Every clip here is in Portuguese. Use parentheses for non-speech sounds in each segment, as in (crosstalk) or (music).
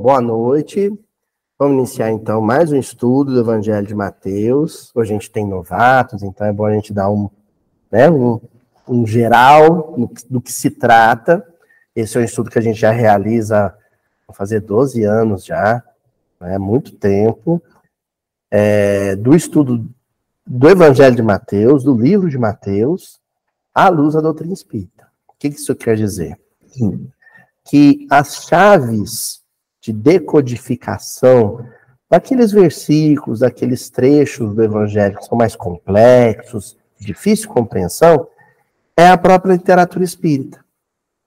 Boa noite. Vamos iniciar então mais um estudo do Evangelho de Mateus. Hoje a gente tem novatos, então é bom a gente dar um, né, um, um geral do que se trata. Esse é um estudo que a gente já realiza há fazer 12 anos já, né, muito tempo. É, do estudo do Evangelho de Mateus, do livro de Mateus, à luz da doutrina espírita. O que isso quer dizer? Que as chaves de decodificação daqueles versículos, daqueles trechos do Evangelho que são mais complexos, de difícil compreensão, é a própria literatura espírita.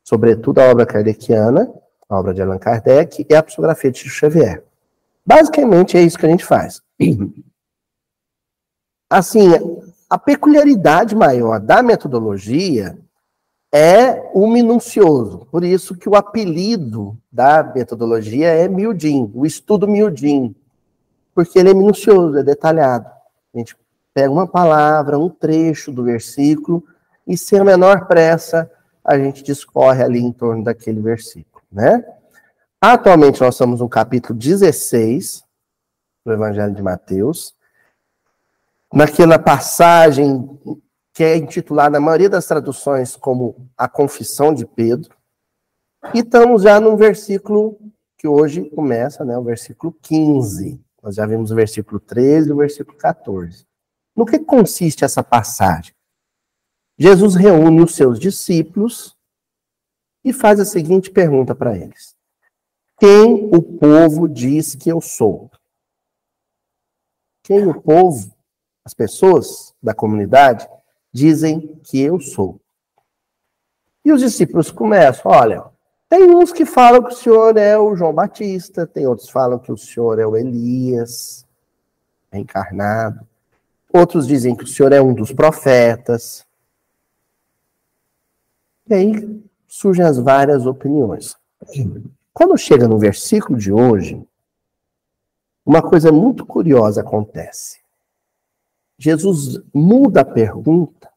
Sobretudo a obra kardeciana, a obra de Allan Kardec e a psicografia de Chico Xavier. Basicamente é isso que a gente faz. (clears throat) Assim, a peculiaridade maior da metodologia é o minucioso. Por isso que o apelido da metodologia é miudinho, o estudo miudinho. Porque ele é minucioso, é detalhado. A gente pega uma palavra, um trecho do versículo e sem a menor pressa a gente discorre ali em torno daquele versículo, né? Atualmente nós estamos no capítulo 16 do Evangelho de Mateus. Naquela passagem que é intitulada, na maioria das traduções, como a Confissão de Pedro. E estamos já no versículo que hoje começa, né, o versículo 15. Nós já vimos o versículo 13 e o versículo 14. No que consiste essa passagem? Jesus reúne os seus discípulos e faz a seguinte pergunta para eles: Quem o povo diz que eu sou? Quem o povo, as pessoas da comunidade, dizem que eu sou. E os discípulos começam, olha, tem uns que falam que o senhor é o João Batista, tem outros que falam que o senhor é o Elias, reencarnado. Outros dizem que o senhor é um dos profetas. E aí surgem as várias opiniões. Quando chega no versículo de hoje, uma coisa muito curiosa acontece. Jesus muda a pergunta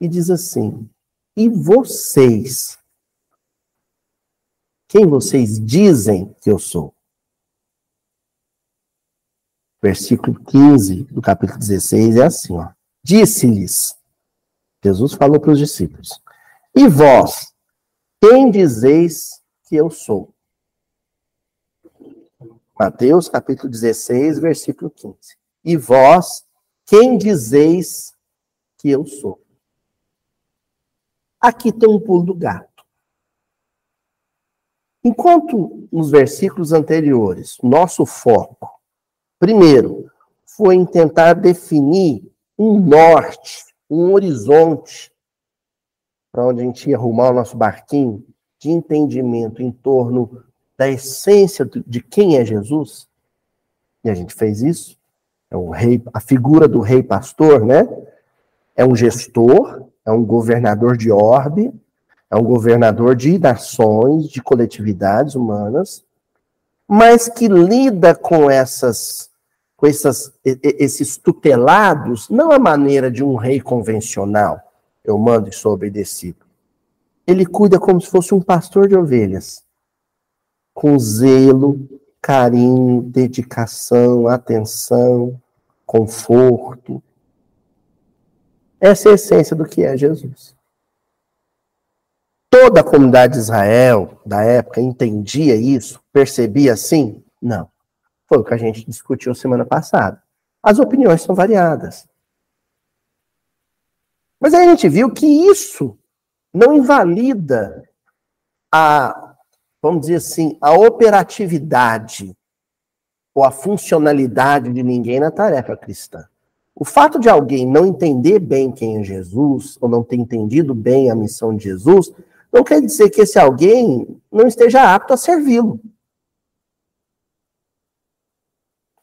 e diz assim: E vocês? Quem vocês dizem que eu sou? Versículo 15 do capítulo 16 é assim, ó. Disse-lhes, Jesus falou para os discípulos: E vós, quem dizeis que eu sou? Mateus capítulo 16, versículo 15. E vós, quem dizeis que eu sou? Aqui tem um pulo do gato. Enquanto nos versículos anteriores, nosso foco, primeiro, foi em tentar definir um norte, um horizonte, para onde a gente ia arrumar o nosso barquinho, de entendimento em torno da essência de quem é Jesus, e a gente fez isso, é o rei, a figura do rei pastor, né? É um gestor, é um governador de orbe, é um governador de nações, de coletividades humanas, mas que lida com essas com essas, esses tutelados, não a maneira de um rei convencional, eu mando e sou obedecido. Ele cuida como se fosse um pastor de ovelhas, com zelo, carinho, dedicação, atenção, conforto. Essa é a essência do que é Jesus. Toda a comunidade de Israel da época entendia isso, percebia assim? Não. Foi o que a gente discutiu semana passada. As opiniões são variadas. Mas aí a gente viu que isso não invalida a vamos dizer assim, a operatividade ou a funcionalidade de ninguém na tarefa cristã. O fato de alguém não entender bem quem é Jesus, ou não ter entendido bem a missão de Jesus, não quer dizer que esse alguém não esteja apto a servi-lo.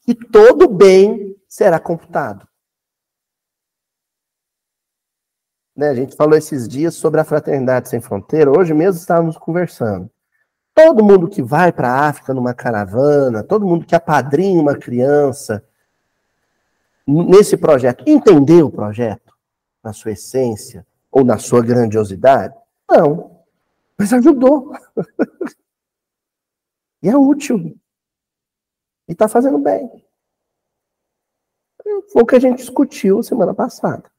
E todo bem será computado. Né, a gente falou esses dias sobre a fraternidade sem fronteira. Hoje mesmo estávamos conversando. Todo mundo que vai para a África numa caravana, todo mundo que apadrinha uma criança nesse projeto, entendeu o projeto na sua essência ou na sua grandiosidade? Não. Mas ajudou. (laughs) E é útil. E está fazendo bem. Foi o que a gente discutiu semana passada.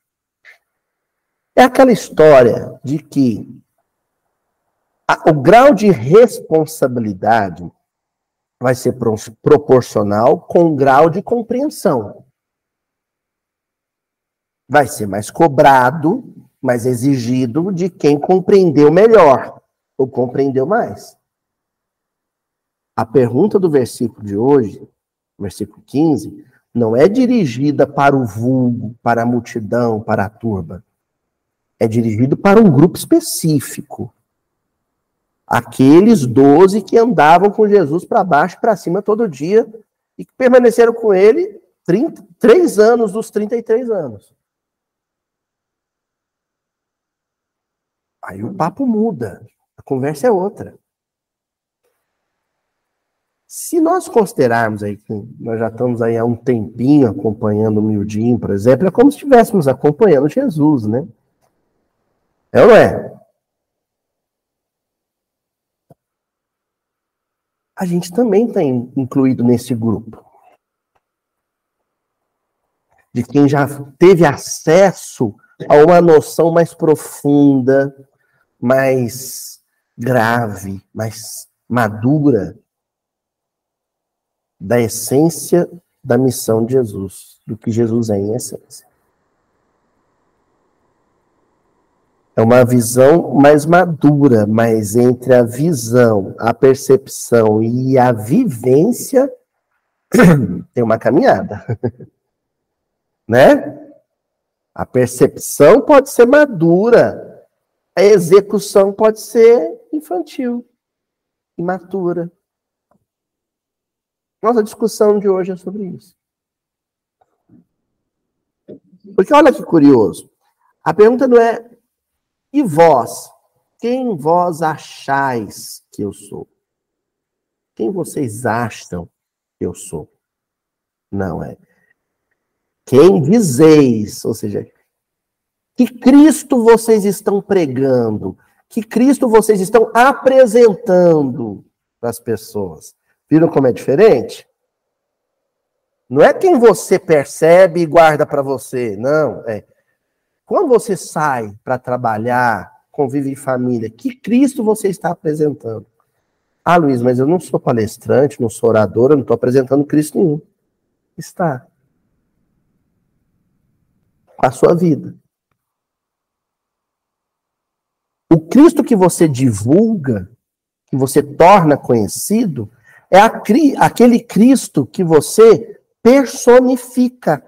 É aquela história de que o grau de responsabilidade vai ser pro, proporcional com o grau de compreensão. Vai ser mais cobrado, mais exigido de quem compreendeu melhor ou compreendeu mais. A pergunta do versículo de hoje, versículo 15, não é dirigida para o vulgo, para a multidão, para a turba. É dirigido para um grupo específico. Aqueles doze que andavam com Jesus para baixo e para cima todo dia e que permaneceram com ele 30, três anos dos 33 anos. Aí o papo muda, a conversa é outra. Se nós considerarmos aí que nós já estamos aí há um tempinho acompanhando o Mildinho, por exemplo, é como se estivéssemos acompanhando Jesus, né? É ou não é? A gente também está incluído nesse grupo. De quem já teve acesso a uma noção mais profunda, mais grave, mais madura da essência da missão de Jesus, do que Jesus é em essência. É uma visão mais madura, mas entre a visão, a percepção e a vivência (clears throat) tem uma caminhada. (laughs) né? A percepção pode ser madura, a execução pode ser infantil, imatura. Nossa discussão de hoje é sobre isso. Porque olha que curioso. A pergunta não é e vós, quem vós achais que eu sou? Quem vocês acham que eu sou? Não é. Quem dizeis, ou seja, que Cristo vocês estão pregando, que Cristo vocês estão apresentando para as pessoas. Viram como é diferente? Não é quem você percebe e guarda para você, não. É quando você sai para trabalhar, convive em família, que Cristo você está apresentando? Ah, Luiz, mas eu não sou palestrante, não sou orador, eu não estou apresentando Cristo nenhum. Está. A sua vida. O Cristo que você divulga, que você torna conhecido, é aquele Cristo que você personifica.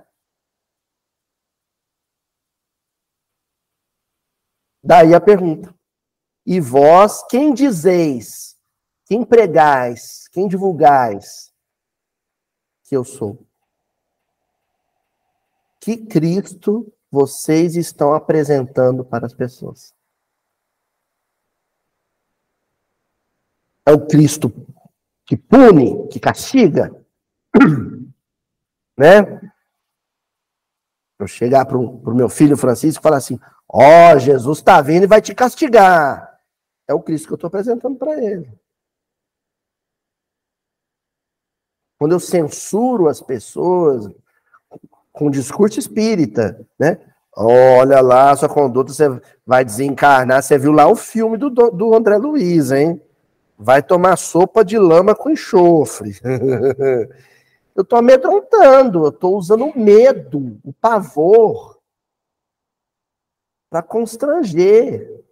Daí a pergunta. E vós, quem dizeis, quem pregais, quem divulgais que eu sou? Que Cristo vocês estão apresentando para as pessoas? É o Cristo que pune, que castiga? (clears throat) né? Eu chegar para o meu filho Francisco e falar assim: Ó, oh, Jesus está vindo e vai te castigar. É o Cristo que eu estou apresentando para ele. Quando eu censuro as pessoas com discurso espírita, né? Olha lá, sua conduta, você vai desencarnar. Você viu lá o filme do, do André Luiz, hein? Vai tomar sopa de lama com enxofre. (laughs) eu estou amedrontando, eu estou usando o medo, o pavor para constranger.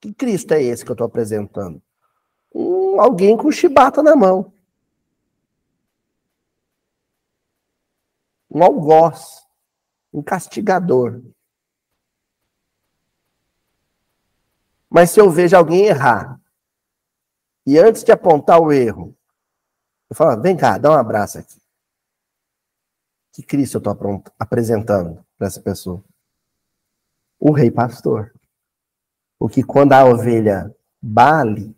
Que Cristo é esse que eu estou apresentando? Um, alguém com chibata na mão. Um algoz. Um castigador. Mas se eu vejo alguém errar, e antes de apontar o erro, eu falo, vem cá, dá um abraço aqui. Que Cristo eu estou apresentando para essa pessoa? O rei pastor. O que quando a ovelha bale,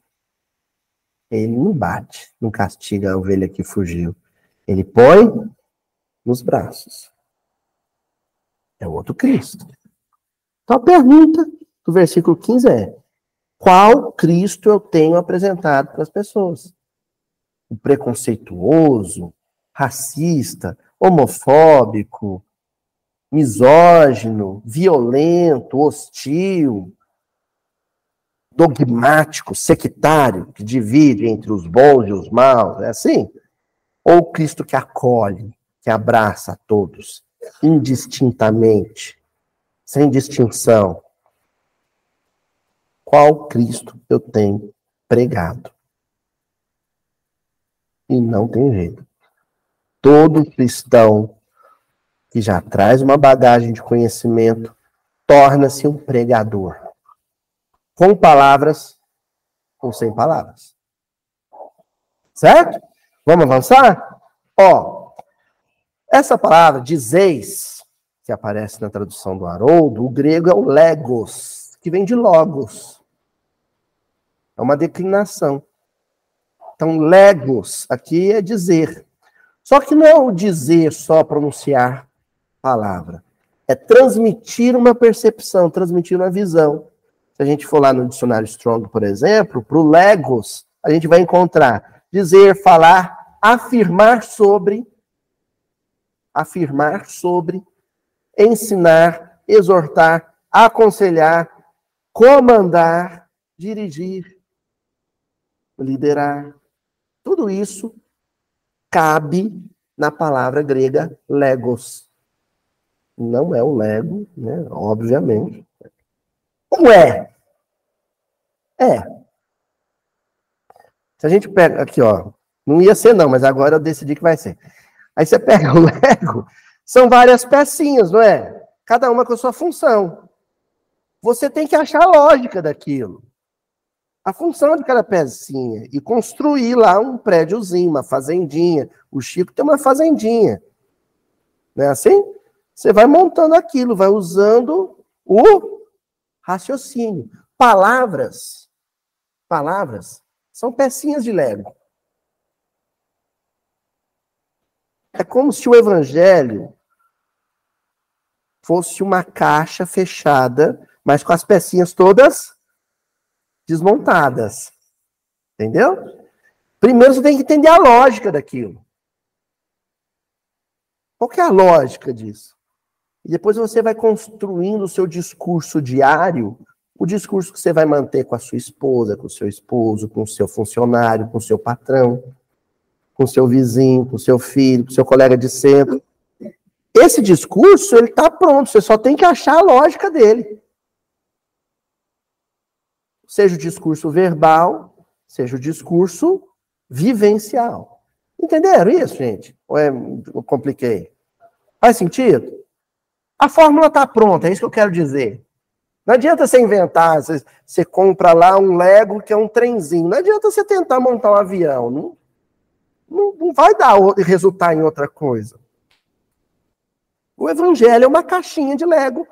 ele não bate, não castiga a ovelha que fugiu. Ele põe nos braços. É o outro Cristo. Então a pergunta do versículo 15 é: qual Cristo eu tenho apresentado para as pessoas. O preconceituoso, racista, homofóbico, misógino, violento, hostil, dogmático, sectário, que divide entre os bons e os maus, é assim? Ou Cristo que acolhe, que abraça a todos, indistintamente, sem distinção? Qual Cristo eu tenho pregado? E não tem jeito. Todo cristão que já traz uma bagagem de conhecimento torna-se um pregador com palavras ou sem palavras. Certo? Vamos avançar? Ó, essa palavra, dizeis, que aparece na tradução do Haroldo, o grego é o legos, que vem de logos. É uma declinação. Então, legos aqui é dizer. Só que não é o dizer só pronunciar palavra. É transmitir uma percepção, transmitir uma visão. Se a gente for lá no dicionário Strong, por exemplo, para o Legos, a gente vai encontrar dizer, falar, afirmar sobre, afirmar sobre, ensinar, exortar, aconselhar, comandar, dirigir, liderar. Tudo isso cabe na palavra grega legos. Não é o lego, né? Obviamente. Como é? É. Se a gente pega aqui, ó, não ia ser não, mas agora eu decidi que vai ser. Aí você pega o (laughs) Lego, são várias pecinhas, não é? Cada uma com a sua função. Você tem que achar a lógica daquilo. A função de cada pecinha e construir lá um prédiozinho, uma fazendinha. O Chico tem uma fazendinha. Não é assim? Você vai montando aquilo, vai usando o raciocínio. Palavras, palavras são pecinhas de Lego. É como se o evangelho fosse uma caixa fechada, mas com as pecinhas todas desmontadas. Entendeu? Primeiro você tem que entender a lógica daquilo. Qual é a lógica disso? E depois você vai construindo o seu discurso diário, o discurso que você vai manter com a sua esposa, com o seu esposo, com o seu funcionário, com o seu patrão, com o seu vizinho, com o seu filho, com o seu colega de centro. Esse discurso, ele está pronto, você só tem que achar a lógica dele. Seja o discurso verbal, seja o discurso vivencial. Entenderam isso, gente? Ou é, eu compliquei? Faz sentido? A fórmula está pronta, é isso que eu quero dizer. Não adianta você inventar, você, você, compra lá um Lego que é um trenzinho. Não adianta você tentar montar um avião. Não, não, não vai dar resultar em outra coisa. O evangelho é uma caixinha de Lego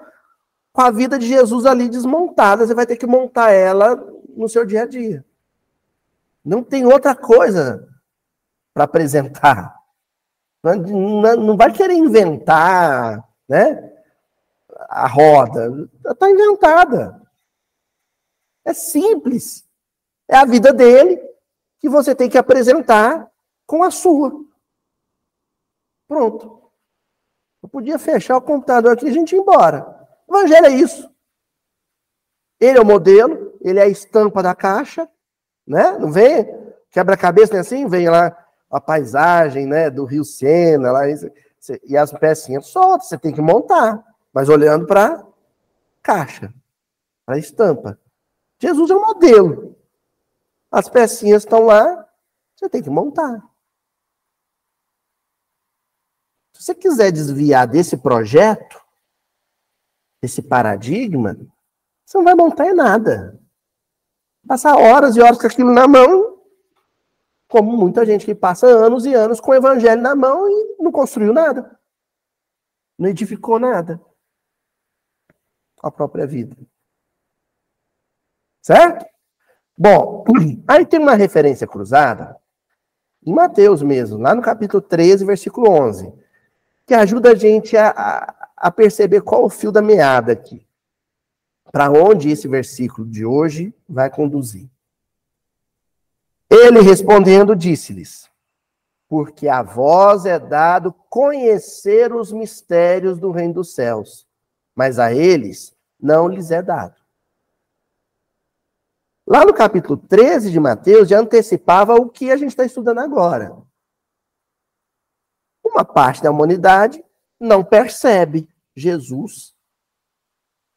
com a vida de Jesus ali desmontada. Você vai ter que montar ela no seu dia a dia. Não tem outra coisa para apresentar. Não, não, não vai querer inventar, né? A roda. Está inventada. É simples. É a vida dele que você tem que apresentar com a sua. Pronto. Eu podia fechar o computador aqui e a gente ir embora. O evangelho é isso. Ele é o modelo, ele é a estampa da caixa, né? Não vem quebra-cabeça, né? Assim, vem lá a paisagem, né, do Rio Sena, lá, e as pecinhas soltas, você tem que montar mas olhando para caixa, para estampa. Jesus é o modelo. As pecinhas estão lá, você tem que montar. Se você quiser desviar desse projeto, desse paradigma, você não vai montar em nada. Passar horas e horas com aquilo na mão, como muita gente que passa anos e anos com o evangelho na mão e não construiu nada. Não edificou nada a própria vida. Certo? Bom, (clears throat) aí tem uma referência cruzada em Mateus mesmo, lá no capítulo 13, versículo 11, que ajuda a gente a, a, a perceber qual o fio da meada aqui. para onde esse versículo de hoje vai conduzir. Ele respondendo disse-lhes: Porque a vós é dado conhecer os mistérios do reino dos céus, mas a eles não lhes é dado. Lá no capítulo 13 de Mateus já antecipava o que a gente está estudando agora. Uma parte da humanidade não percebe Jesus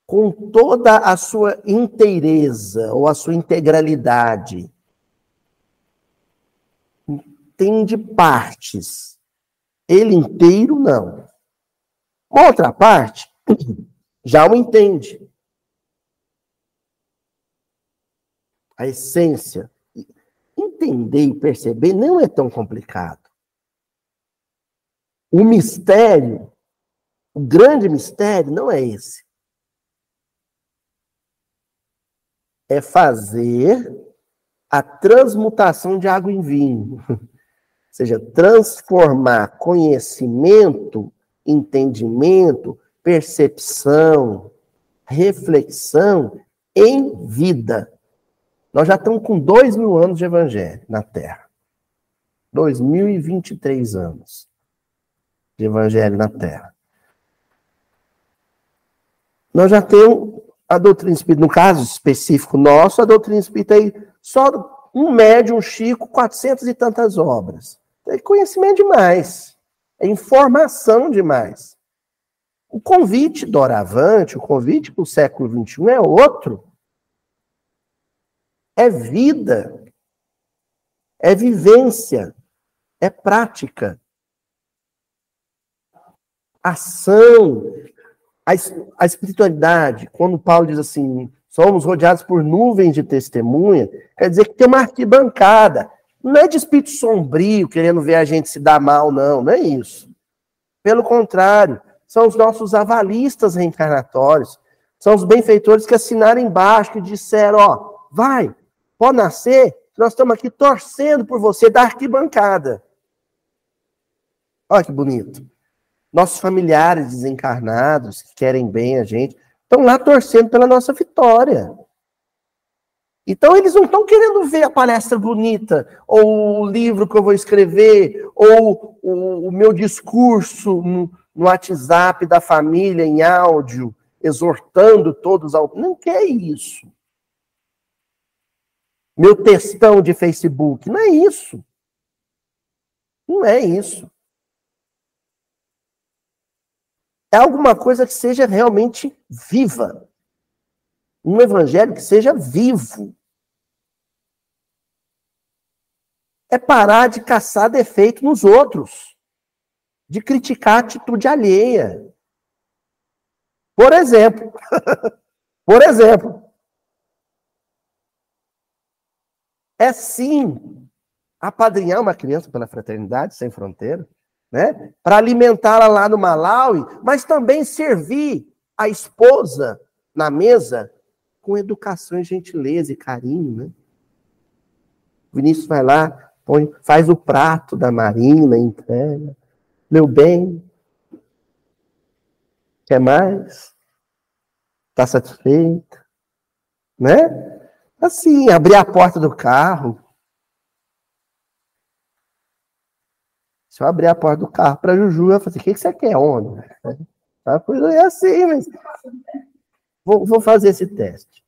com toda a sua inteireza ou a sua integralidade. Entende partes. Ele inteiro, não. Uma outra parte já o entende. A essência. Entender e perceber não é tão complicado. O mistério, o grande mistério, não é esse. É fazer a transmutação de água em vinho. Ou seja, transformar conhecimento, entendimento, percepção, reflexão em vida. Nós já estamos com dois mil anos de evangelho na Terra. 2023 anos de evangelho na Terra. Nós já temos a doutrina espírita, no caso específico nosso, a doutrina espírita aí, só um médium Chico, 400 e tantas obras. É conhecimento demais. É informação demais. O convite doravante, o convite para o século XXI é outro. É vida. É vivência. É prática. Ação. A, a espiritualidade, quando Paulo diz assim, somos rodeados por nuvens de testemunha, quer dizer que tem uma arquibancada. Não é de espírito sombrio, querendo ver a gente se dar mal, não. Não é isso. Pelo contrário, são os nossos avalistas reencarnatórios, são os benfeitores que assinaram embaixo, que disseram, ó, vai, pode nascer, nós estamos aqui torcendo por você da arquibancada. Olha que bonito. Nossos familiares desencarnados, que querem bem a gente, estão lá torcendo pela nossa vitória. Então, eles não estão querendo ver a palestra bonita, ou o livro que eu vou escrever, ou o, o meu discurso no, WhatsApp da família em áudio, exortando todos ao. Não quer isso. Meu textão de Facebook. Não é isso. Não é isso. É alguma coisa que seja realmente viva. Um evangelho que seja vivo. É parar de caçar defeito nos outros de criticar a atitude alheia. Por exemplo, (laughs) por exemplo, é sim apadrinhar uma criança pela fraternidade sem fronteira, né? Para alimentá-la lá no Malawi, mas também servir a esposa na mesa com educação, gentileza e carinho, né? O Vinícius vai lá, põe, faz o prato da Marina, entrega meu bem, quer mais? Está satisfeito? Né? Assim, abrir a porta do carro. Se eu abrir a porta do carro para Juju, eu falo assim: o que, que você quer, homem? A coisa é assim, mas. Vou, vou fazer esse teste.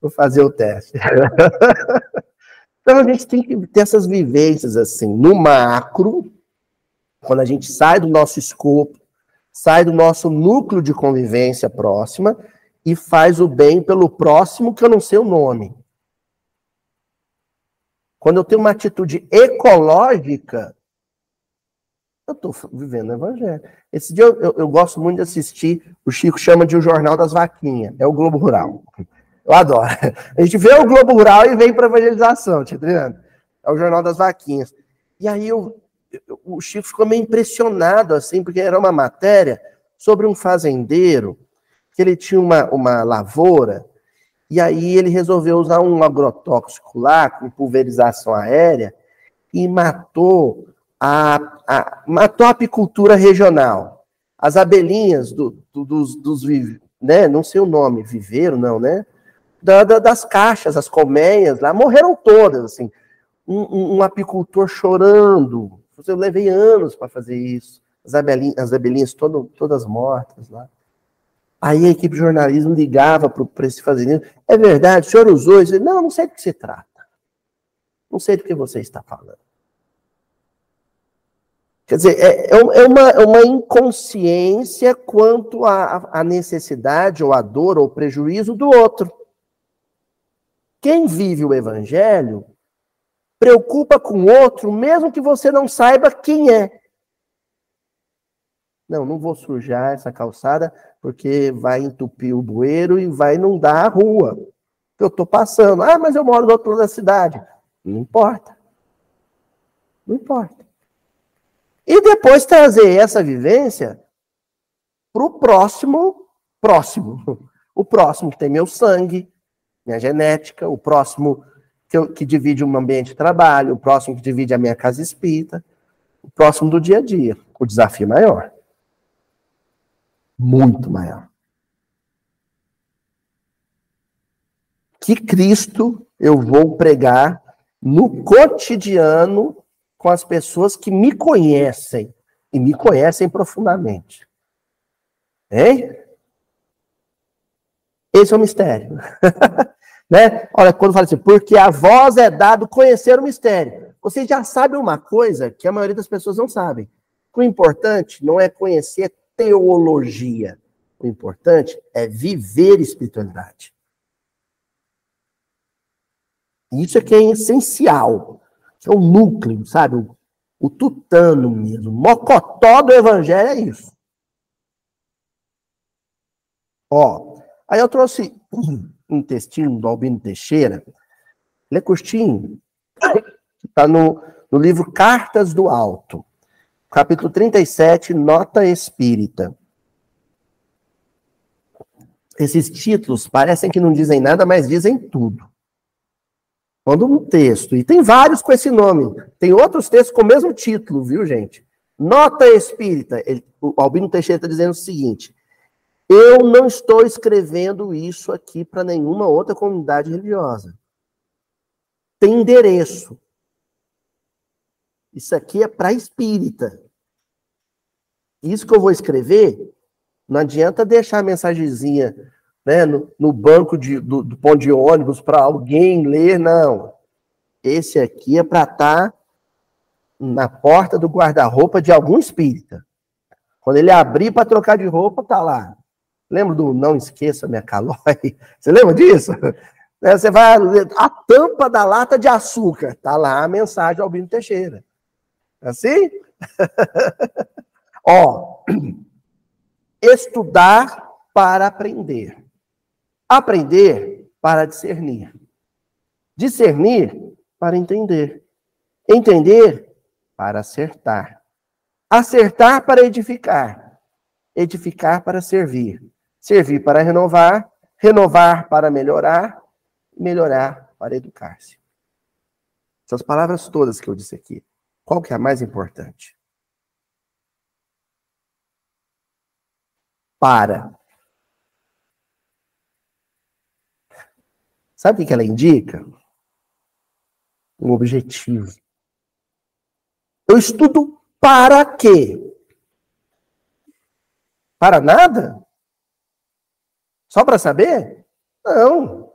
Vou fazer o teste. (laughs) então a gente tem que ter essas vivências assim, no macro, quando a gente sai do nosso escopo, sai do nosso núcleo de convivência próxima e faz o bem pelo próximo que eu não sei o nome. Quando eu tenho uma atitude ecológica, eu estou vivendo o evangelho. Esse dia eu, eu, eu, gosto muito de assistir, o Chico chama de O Jornal das Vaquinhas, é o Globo Rural. Eu adoro. A gente vê o Globo Rural e vem para evangelização, tá entendendo? É o Jornal das Vaquinhas. E aí eu, o Chico ficou meio impressionado, assim, porque era uma matéria sobre um fazendeiro, que ele tinha uma, uma lavoura, e aí ele resolveu usar um agrotóxico lá, com pulverização aérea, e matou a, a, matou a apicultura regional. As abelhinhas do, do, dos, dos né? Não sei o nome, viveiro, não, né? Da, da, das caixas, as colmeias lá, morreram todas, assim. Um, um, um apicultor chorando. Eu levei anos para fazer isso. As abelhinhas, as abelhinhas todo, todas mortas lá. Aí a equipe de jornalismo ligava para esse fazendeiro. É verdade, o senhor usou isso? Não, não sei do que se trata. Não sei do que você está falando. Quer dizer, é, é, é uma, é uma inconsciência quanto à, à necessidade, ou à dor, ou prejuízo do outro. Quem vive o evangelho preocupa com o outro, mesmo que você não saiba quem é. Não, não vou sujar essa calçada porque vai entupir o bueiro e vai inundar a rua. Eu estou passando. Ah, mas eu moro no outro lado da cidade. Não importa. Não importa. E depois trazer essa vivência para o próximo, próximo. O próximo tem meu sangue, minha genética, o próximo que, eu, que divide um ambiente de trabalho, o próximo que divide a minha casa espírita, o próximo do dia a dia. O desafio maior. Muito maior. Que Cristo eu vou pregar no cotidiano com as pessoas que me conhecem e me conhecem profundamente. Hein? Esse é o mistério. (laughs) né? Olha, quando fala assim, porque a voz é dado conhecer o mistério. Vocês já sabem uma coisa que a maioria das pessoas não sabem. O importante não é conhecer teologia. O importante é viver espiritualidade. Isso é que é essencial, que é o núcleo, sabe? O, o tutano mesmo, o mocotó do evangelho é isso. Ó, aí eu trouxe textinho do Albino Teixeira, ele é curtinho, está no, no livro Cartas do Alto, capítulo 37, Nota Espírita. Esses títulos parecem que não dizem nada, mas dizem tudo. Quando um texto, e tem vários com esse nome, tem outros textos com o mesmo título, viu, gente? Nota espírita. Ele, o Albino Teixeira está dizendo o seguinte: eu não estou escrevendo isso aqui para nenhuma outra comunidade religiosa. Tem endereço. Isso aqui é para espírita. Isso que eu vou escrever, não adianta deixar a mensagenzinha né, no, no banco de, do, do pão de ônibus para alguém ler, não. Esse aqui é para estar tá na porta do guarda-roupa de algum espírita. Quando ele abrir para trocar de roupa, tá lá. Lembra do Não Esqueça Minha Calói? (laughs) Você lembra disso? (laughs) Né, você vai a tampa da lata de açúcar, tá lá a mensagem ao Albino Teixeira. Assim? (laughs) Ó, (clears throat) estudar para aprender. Aprender para discernir. Discernir para entender. Entender para acertar. Acertar para edificar. Edificar para servir. Servir para renovar. Renovar para melhorar. Melhorar para educar-se. Essas palavras todas que eu disse aqui, qual que é a mais importante? Para. Sabe o que ela indica? Um objetivo. Eu estudo para quê? Para nada? Só para saber? Não.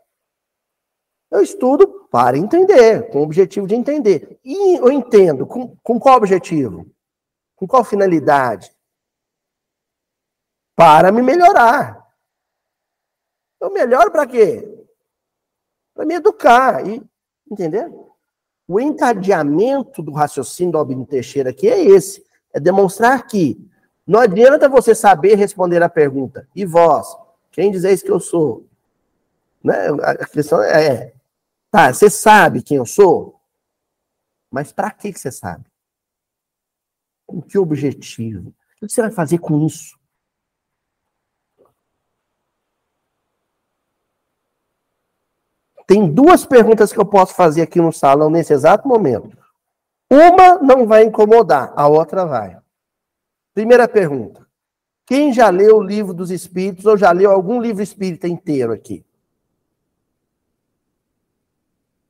Eu estudo para entender, com o objetivo de entender. E eu entendo, com, com qual objetivo? Com qual finalidade? Para me melhorar. Eu melhoro para quê? para me educar. E, entendeu? O encadeamento do raciocínio do Albino Teixeira aqui é esse: é demonstrar que não adianta você saber responder a pergunta, e vós, quem dizeis que eu sou? Né? A questão é, é, tá, você sabe quem eu sou? Mas para que você sabe? Com que objetivo? O que você vai fazer com isso? Tem duas perguntas que eu posso fazer aqui no salão nesse exato momento. Uma não vai incomodar, a outra vai. Primeira pergunta: Quem já leu o livro dos Espíritos ou já leu algum livro espírita inteiro aqui?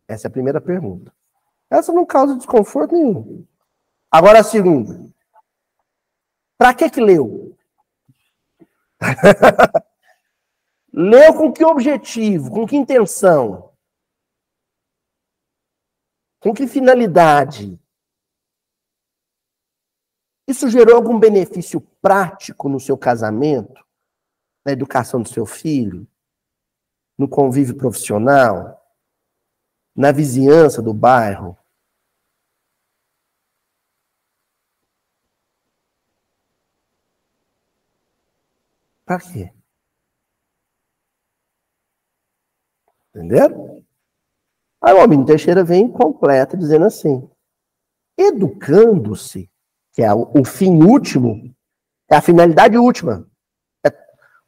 Essa é a primeira pergunta. Essa não causa desconforto nenhum. Agora a segunda. Para que que leu? (laughs) leu com que objetivo? Com que intenção? Com que finalidade? Isso gerou algum benefício prático no seu casamento? Na educação do seu filho? No convívio profissional? Na vizinhança do bairro? Para quê? Entenderam? Aí o homem Teixeira vem completa dizendo assim: educando-se, que é o, fim último, é a finalidade última. É,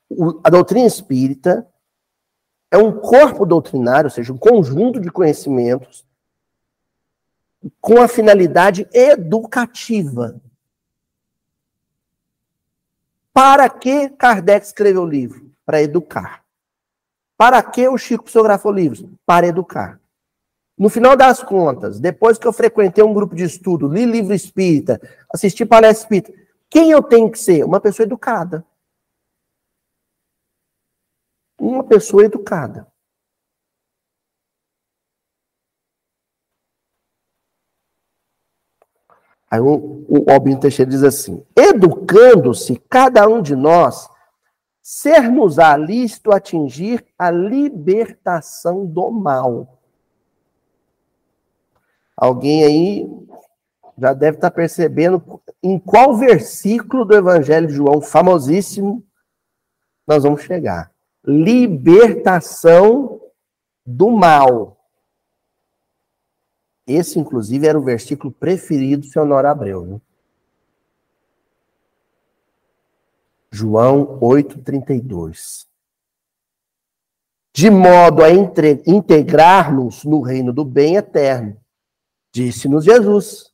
o, a doutrina espírita é um corpo doutrinário, ou seja, um conjunto de conhecimentos com a finalidade educativa. Para que Kardec escreveu o livro? Para educar. Para que o Chico psicografou livros? Para educar. No final das contas, depois que eu frequentei um grupo de estudo, li livro espírita, assisti palestra espírita, quem eu tenho que ser? Uma pessoa educada. Uma pessoa educada. Aí o, o Albino Teixeira diz assim: educando-se cada um de nós, ser-nos-á lícito atingir a libertação do mal. Alguém aí já deve estar percebendo em qual versículo do Evangelho de João, famosíssimo, nós vamos chegar. Libertação do mal. Esse, inclusive, era o versículo preferido do seu Honor Abreu. Viu? João 8,32. De modo a integrar-nos no reino do bem eterno Disse-nos Jesus: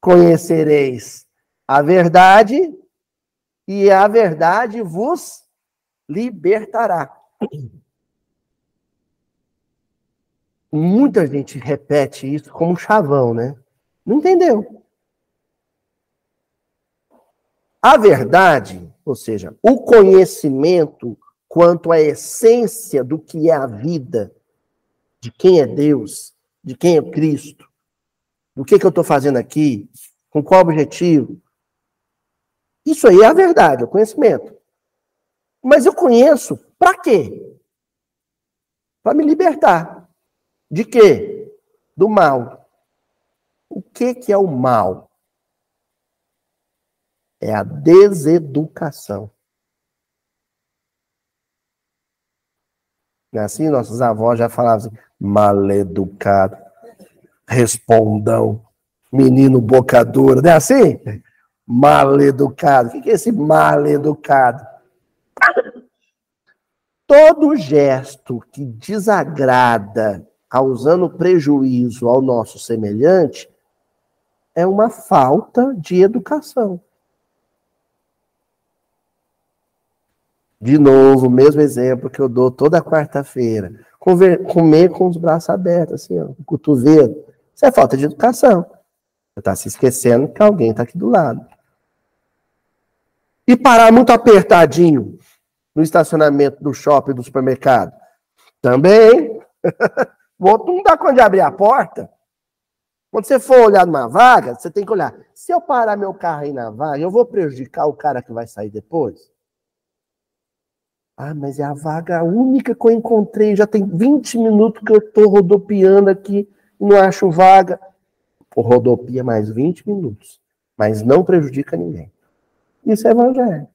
Conhecereis a verdade, e a verdade vos libertará. Muita gente repete isso como chavão, né? Não entendeu. A verdade, ou seja, o conhecimento quanto à essência do que é a vida, de quem é Deus, de quem é Cristo, do que, que eu estou fazendo aqui, com qual objetivo. Isso aí é a verdade, é o conhecimento. Mas eu conheço para quê? Para me libertar. De quê? Do mal. O que, que é o mal? É a deseducação. Não é assim? Nossos avós já falavam assim, maleducado respondão, menino boca dura, não é assim? Mal educado. O que é esse mal educado? Todo gesto que desagrada, causando prejuízo ao nosso semelhante, é uma falta de educação. De novo, o mesmo exemplo que eu dou toda quarta-feira. Comer com os braços abertos, assim, ó, o cotovelo. Isso é falta de educação. Você está se esquecendo que alguém está aqui do lado. E parar muito apertadinho no estacionamento do shopping, do supermercado. Também. (laughs) não dá de abrir a porta. Quando você for olhar numa vaga, você tem que olhar. Se eu parar meu carro aí na vaga, eu vou prejudicar o cara que vai sair depois? Ah, mas é a vaga única que eu encontrei. Já tem 20 minutos que eu estou rodopiando aqui não acho vaga, rodopia mais 20 minutos, mas não prejudica ninguém. Isso é evangelho.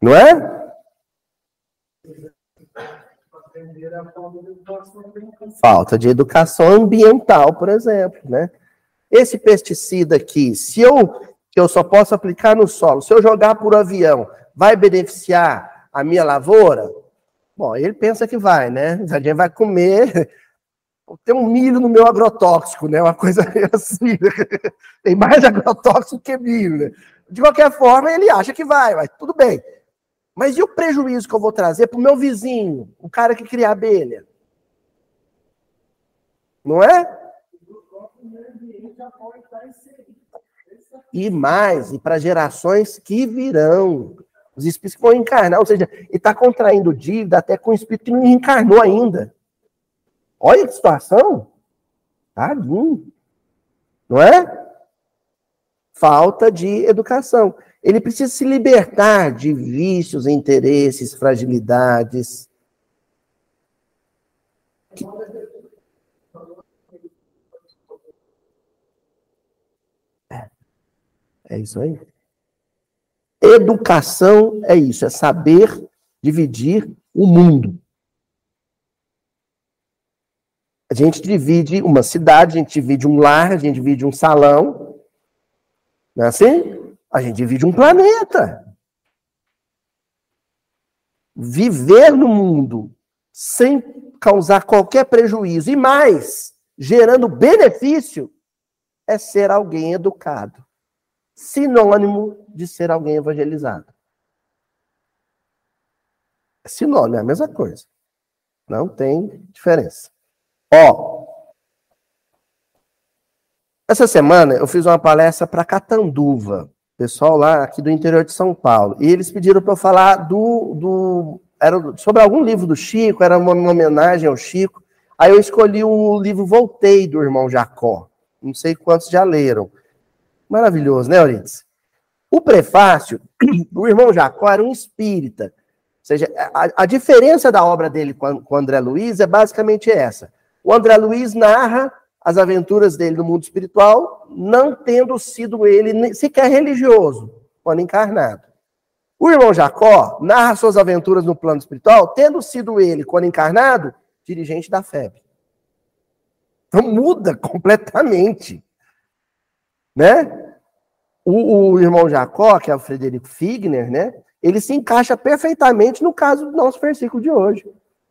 Não é? Falta de educação ambiental, por exemplo, né? Esse pesticida aqui, se eu que eu só posso aplicar no solo, se eu jogar por avião, vai beneficiar a minha lavoura? Bom, ele pensa que vai, né? Gente vai comer tem um milho no meu agrotóxico, né? Uma coisa assim. (laughs) tem mais agrotóxico que milho, né? De qualquer forma, ele acha que vai, mas tudo bem. Mas e o prejuízo que eu vou trazer para o meu vizinho, o cara que cria abelha? Não é? E mais, e para gerações que virão. Os espíritos que vão encarnar, ou seja, ele está contraindo dívida até com o espírito que não encarnou ainda. Olha que situação. Tadinho. Não é? Falta de educação. Ele precisa se libertar de vícios, interesses, fragilidades. É, é isso aí. Educação é isso, é saber dividir o mundo. A gente divide uma cidade, a gente divide um lar, a gente divide um salão. Não é assim? A gente divide um planeta. Viver no mundo sem causar qualquer prejuízo e mais, gerando benefício, é ser alguém educado. Sinônimo de ser alguém evangelizado. É sinônimo, é a mesma coisa. Não tem diferença. Ó, essa semana eu fiz uma palestra para Catanduva, pessoal lá aqui do interior de São Paulo, e eles pediram para eu falar do, do era sobre algum livro do Chico, era uma, uma homenagem ao Chico. Aí eu escolhi o livro Voltei do irmão Jacó. Não sei quantos já leram. Maravilhoso, né, Euridice? O prefácio, (clears throat) o irmão Jacó era um espírita. Ou seja, a, a diferença da obra dele com, com o André Luiz é basicamente essa. O André Luiz narra as aventuras dele no mundo espiritual, não tendo sido ele sequer religioso, quando encarnado. O irmão Jacó narra suas aventuras no plano espiritual, tendo sido ele, quando encarnado, dirigente da FEB. Então muda (laughs) completamente. Né? O, o, irmão Jacó, que é o Frederico Figner, né? Ele se encaixa perfeitamente no caso do nosso versículo de hoje.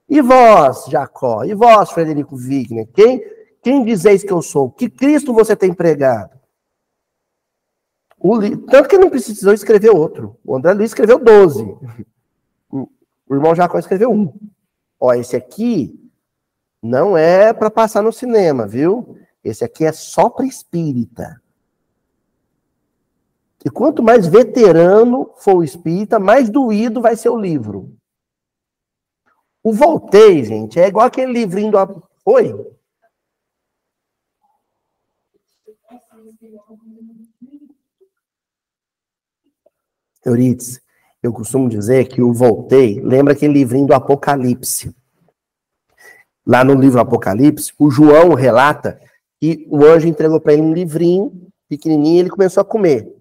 E vós, Jacó? E vós, Frederico Wigner? Quem, quem dizeis que eu sou? Que Cristo você tem pregado? O, tanto que não precisou escrever outro. O André Luiz escreveu 12. O, o irmão Jacó escreveu um. Ó, esse aqui não é para passar no cinema, viu? Esse aqui é só para espírita. E quanto mais veterano for o espírita, mais doído vai ser o livro. O Voltei, gente, é igual aquele livrinho do. Oi? Euridice, eu costumo dizer que o Voltei lembra aquele livrinho do Apocalipse. Lá no livro Apocalipse, o João relata que o anjo entregou para ele um livrinho pequenininho e ele começou a comer.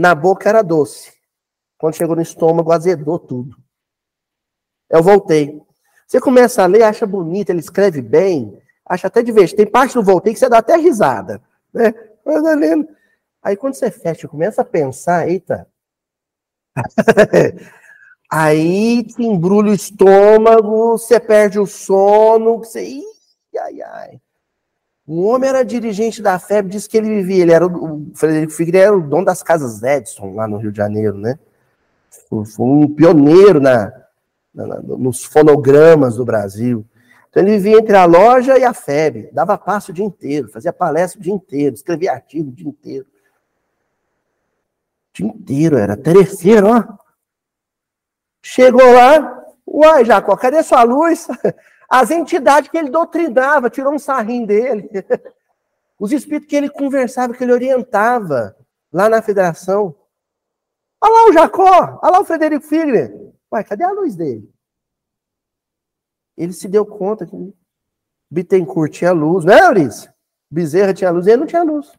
Na boca era doce. Quando chegou no estômago, azedou tudo. Eu voltei. Você começa a ler, acha bonito, ele escreve bem, acha até divertido. Tem parte do voltei que você dá até risada. Né? lendo. Aí quando você fecha, começa a pensar, eita. (laughs) Aí te embrulha o estômago, você perde o sono, você. Ih, ai, ai. O homem era dirigente da FEB, disse que ele vivia, ele era o, o Frederico Figueiredo era o dono das casas Edson, lá no Rio de Janeiro, né? Foi, foi um pioneiro na, nos fonogramas do Brasil. Então ele vivia entre a loja e a FEB, dava passo o dia inteiro, fazia palestra o dia inteiro, escrevia artigo o dia inteiro. O dia inteiro, era terceiro, ó. Chegou lá, uai, Jacó, cadê sua luz? (laughs) As entidades que ele doutrinava, tirou um sarrinho dele. (laughs) Os espíritos que ele conversava, que ele orientava lá na federação. Olha lá o Jacó, olha lá o Frederico Figner. Ué, cadê a luz dele? Ele se deu conta que Bittencourt tinha luz, não é? Bezerra tinha luz, ele não tinha luz.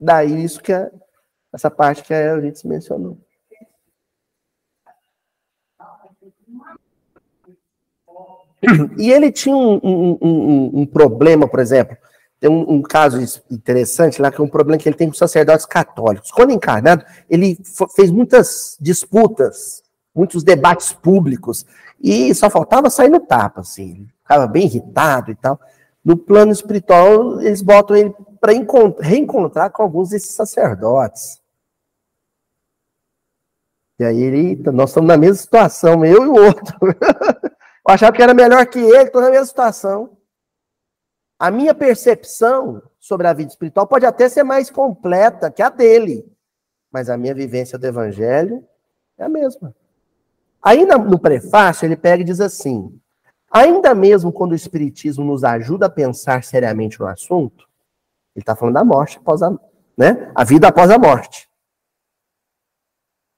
Daí isso que é, essa parte que a Eurice mencionou. E ele tinha um, um, um, um problema, por exemplo, tem um, caso interessante lá, que é um problema que ele tem com sacerdotes católicos. Quando encarnado, ele fez muitas disputas muitos debates públicos, e só faltava sair no tapa, assim. Ficava bem irritado e tal. No plano espiritual, eles botam ele para reencontrar com alguns desses sacerdotes. E aí ele, nós estamos na mesma situação, eu e o outro. (laughs) eu achava que era melhor que ele, estou na mesma situação. A minha percepção sobre a vida espiritual pode até ser mais completa que a dele, mas a minha vivência do evangelho é a mesma. Aí no prefácio ele pega e diz assim: ainda mesmo quando o Espiritismo nos ajuda a pensar seriamente no assunto, ele está falando da morte após a, né? a vida após a morte.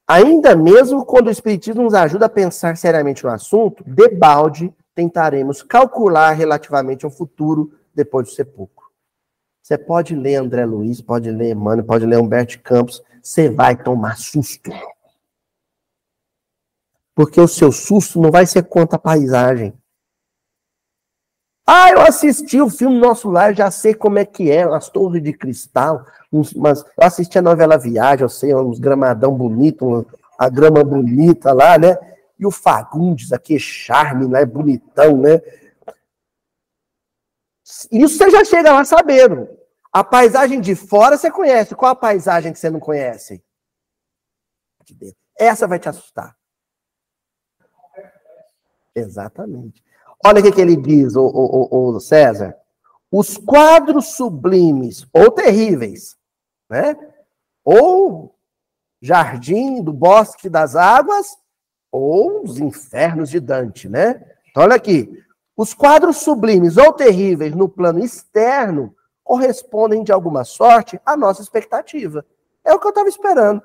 Ainda mesmo quando o Espiritismo nos ajuda a pensar seriamente no assunto, debalde tentaremos calcular relativamente ao futuro depois do sepulcro. Você pode ler André Luiz, pode ler Emmanuel, pode ler Humberto Campos, você vai tomar susto. Porque o seu susto não vai ser contra a paisagem. Ah, eu assisti o filme Nosso Lar, já sei como é que é, as torres de cristal, uns, mas eu assisti a novela Viagem, eu sei, uns gramadão bonito, a grama bonita lá, né? E o Fagundes, aquele charme, né? Bonitão, né? Isso você já chega lá sabendo. A paisagem de fora você conhece. Qual a paisagem que você não conhece? Essa vai te assustar. Exatamente. Olha o que, que ele diz, o, o, o, César. Os quadros sublimes ou terríveis, né? Ou Jardim do Bosque das Águas, ou os Infernos de Dante, né? Então, olha aqui. Os quadros sublimes ou terríveis no plano externo correspondem, de alguma sorte, à nossa expectativa. É o que eu estava esperando.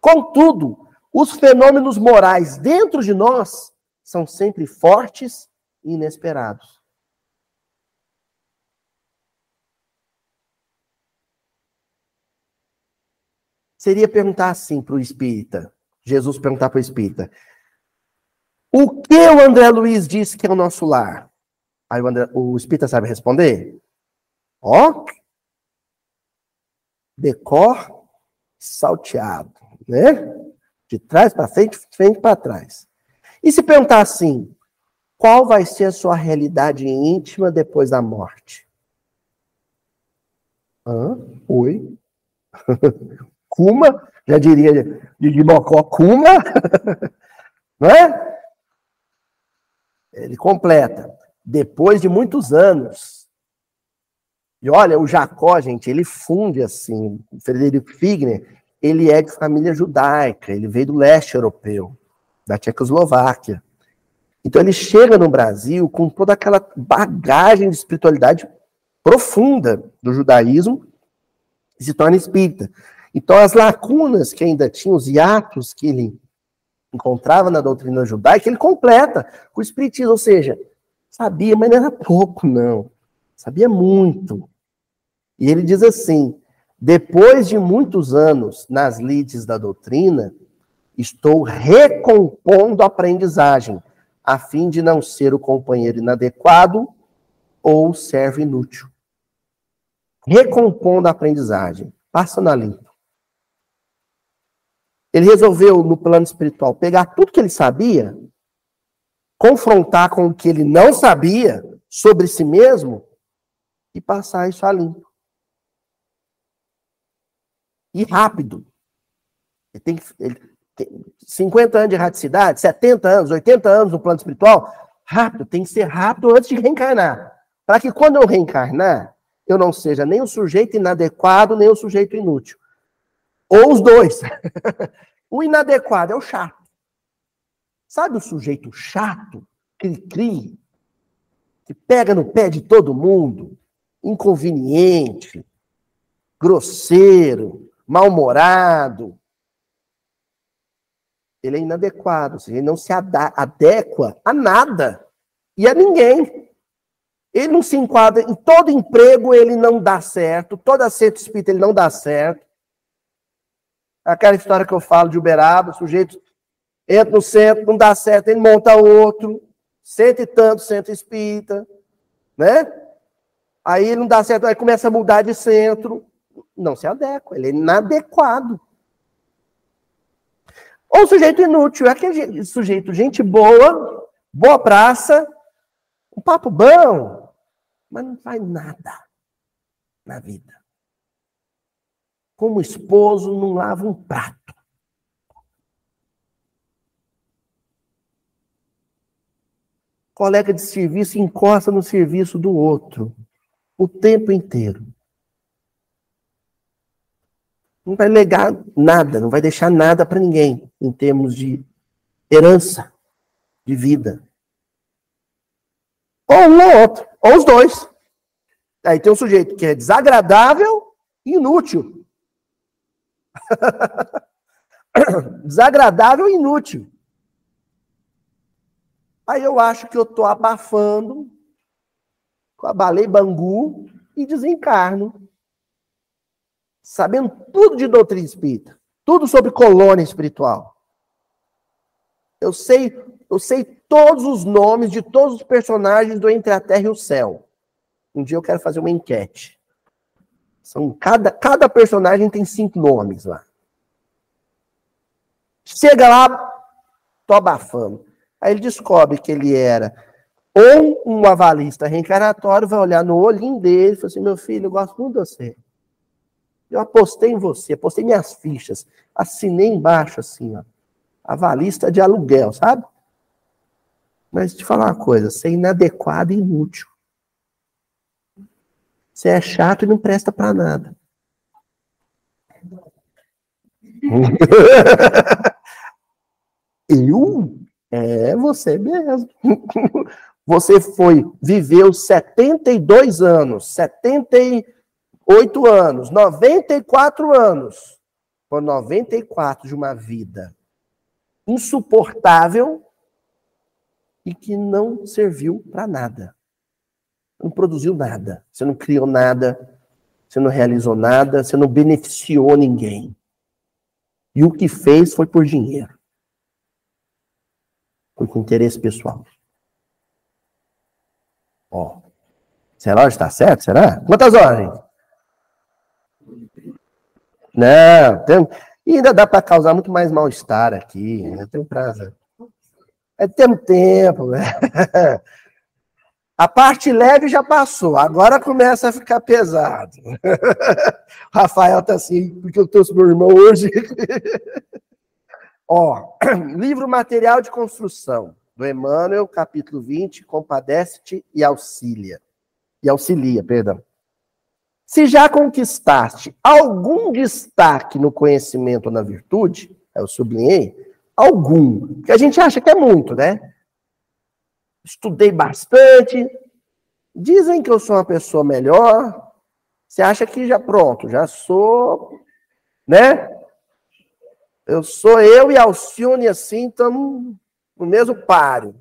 Contudo, os fenômenos morais dentro de nós são sempre fortes e inesperados. Seria perguntar assim para o espírita, Jesus perguntar para o espírita: o que o André Luiz disse que é o nosso lar? Aí o, André, o espírita sabe responder? Ó, decor salteado, né? De trás para frente, frente para trás. E se perguntar assim, qual vai ser a sua realidade íntima depois da morte? Hã? Oi? (laughs) Kuma? Já diria de Mocó, Kuma? (laughs) Não é? Ele completa. Depois de muitos anos. E olha, o Jacó, gente, ele funde assim. O Frederico Figner, ele é de família judaica, ele veio do leste europeu da Tchecoslováquia. Então ele chega no Brasil com toda aquela bagagem de espiritualidade profunda do judaísmo e se torna espírita. Então as lacunas que ainda tinha, os hiatos que ele encontrava na doutrina judaica, ele completa com o espiritismo, ou seja, sabia, mas não era pouco, não. Sabia muito. E ele diz assim: depois de muitos anos nas lides da doutrina, Estou recompondo a aprendizagem, a fim de não ser o companheiro inadequado ou servo inútil. Recompondo a aprendizagem, passando a limpo. Ele resolveu, no plano espiritual, pegar tudo que ele sabia, confrontar com o que ele não sabia sobre si mesmo e passar isso a limpo. E rápido. Ele tem que, ele, 50 anos de erraticidade, 70 anos, 80 anos no plano espiritual, rápido, tem que ser rápido antes de reencarnar. Para que quando eu reencarnar, eu não seja nem o sujeito inadequado, nem o sujeito inútil. Ou os dois. (laughs) o inadequado é o chato. Sabe o sujeito chato, cri-cri, que pega no pé de todo mundo, inconveniente, grosseiro, mal-humorado, ele é inadequado, seja, ele não se adequa a nada e a ninguém. Ele não se enquadra em todo emprego, ele não dá certo, todo acerto espírita ele não dá certo. Aquela história que eu falo de Uberaba, o sujeito entra no centro, não dá certo, ele monta outro, cento e tanto centro espírita, né? Aí não dá certo, aí começa a mudar de centro, não se adequa, ele é inadequado. Ou sujeito inútil, é aquele sujeito, gente boa, boa praça, um papo bom, mas não faz nada na vida. Como esposo, não lava um prato. Colega de serviço encosta no serviço do outro o tempo inteiro. Não vai legar nada, não vai deixar nada para ninguém em termos de herança, de vida. Ou um ou outro, ou os dois. Aí tem um sujeito que é desagradável e inútil. (laughs) desagradável e inútil. Aí eu acho que eu estou abafando com a baleia bangu e desencarno. Sabendo tudo de doutrina espírita, tudo sobre colônia espiritual. Eu sei, eu sei todos os nomes de todos os personagens do Entre a Terra e o Céu. Um dia eu quero fazer uma enquete. São cada, cada personagem tem cinco nomes lá. Chega lá, tô abafando. Aí ele descobre que ele era ou um avalista reencarnatório, vai olhar no olhinho dele e fala assim: meu filho, eu gosto muito de você. Eu apostei em você, apostei minhas fichas, assinei embaixo assim, ó. Avalista de aluguel, sabe? Mas te falar uma coisa, você é inadequado e inútil. Você é chato e não presta para nada. (laughs) Eu? É você mesmo. (laughs) Você foi, viveu 72 anos, 78 anos, 94 anos. Por 94 de uma vida insuportável e que não serviu para nada. Não produziu nada. Você não criou nada. Você não realizou nada. Você não beneficiou ninguém. E o que fez foi por dinheiro. Foi com interesse pessoal. Ó. Esse relógio está certo? Será? Quantas horas, gente? Não, tem... ainda dá para causar muito mais mal-estar aqui. Né? Tem prazo. É tempo, tempo. Né? (laughs) A parte leve já passou, agora começa a ficar pesado. (laughs) Rafael tá assim, porque eu trouxe meu irmão hoje. (laughs) Ó, (clears throat) livro material de construção do Emmanuel, capítulo 20, compadece-te e auxilia. E auxilia, perdão. Se já conquistaste algum destaque no conhecimento ou na virtude, eu sublinhei, algum, que a gente acha que é muito, né? Estudei bastante, dizem que eu sou uma pessoa melhor, você acha que já pronto, já sou, né? Eu sou eu e Alcione assim, estamos no mesmo páreo.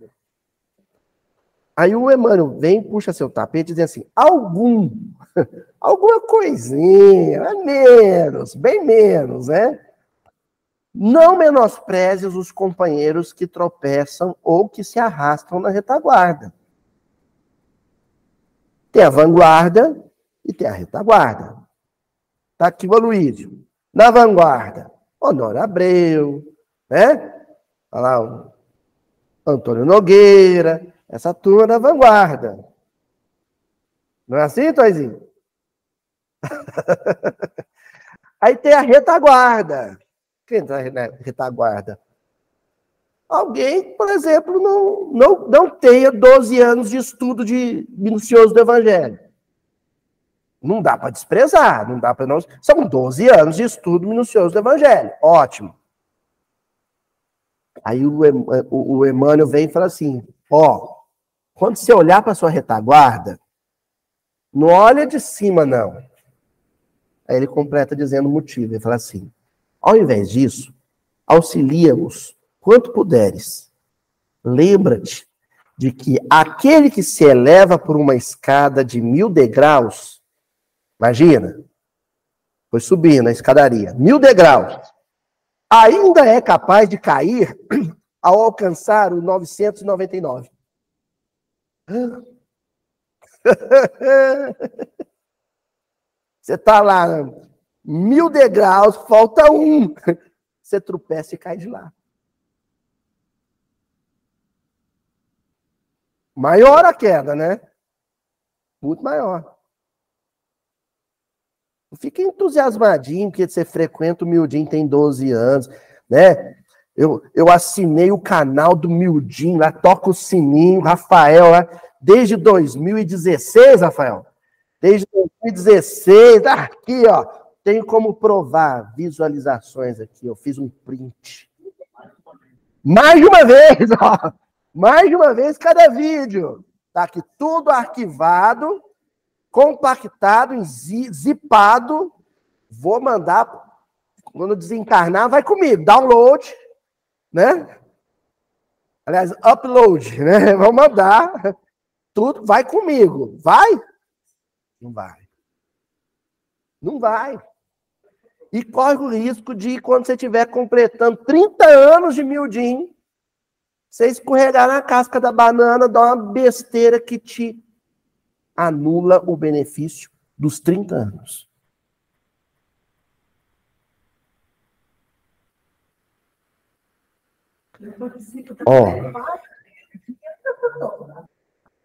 Aí o Emmanuel vem, puxa seu tapete e diz assim: algum, (laughs) alguma coisinha, é menos, bem menos, né? Não menosprezes os companheiros que tropeçam ou que se arrastam na retaguarda. Tem a vanguarda e tem a retaguarda. Está aqui o Aloysio. Na vanguarda, Honório Abreu, né? Olha lá, Antônio Nogueira, essa turma da vanguarda. Não é assim, Toizinho? (laughs) Aí tem a retaguarda. Quem está na retaguarda? Alguém, por exemplo, não, não, não tenha 12 anos de estudo de minucioso do Evangelho. Não dá para desprezar, não dá para não. São 12 anos de estudo minucioso do Evangelho. Ótimo. Aí o, o Emmanuel vem e fala assim: ó, quando você olhar para sua retaguarda, não olha de cima, não. Aí ele completa dizendo o motivo. Ele fala assim: ao invés disso, auxilia-os quanto puderes. Lembra-te de que aquele que se eleva por uma escada de mil degraus, imagina, foi subindo a escadaria, mil degraus, ainda é capaz de cair (clears throat) ao alcançar o 999. (laughs) Você tá lá, mil degraus, falta um. (laughs) Você tropeça e cai de lá. Maior a queda, né? Muito maior. Fica entusiasmadinho porque você frequenta o miudinho, tem 12 anos, né? Eu, eu assinei o canal do Mildinho, lá toca o sininho, Rafael, lá, desde 2016, Rafael. Desde 2016, tá aqui, ó. Tenho como provar visualizações aqui. Eu fiz um print. Mais de uma vez, ó. Mais de uma vez cada vídeo. Tá aqui tudo arquivado, compactado, zipado. Vou mandar. Quando desencarnar, vai comigo. Download, né? Aliás, upload, né? (laughs) Vou mandar. Tudo vai comigo. Vai? Não vai. Não vai. E corre o risco de, quando você estiver completando 30 anos de mildinho, você escorregar na casca da banana, dar uma besteira que te anula o benefício dos 30 anos. Ó,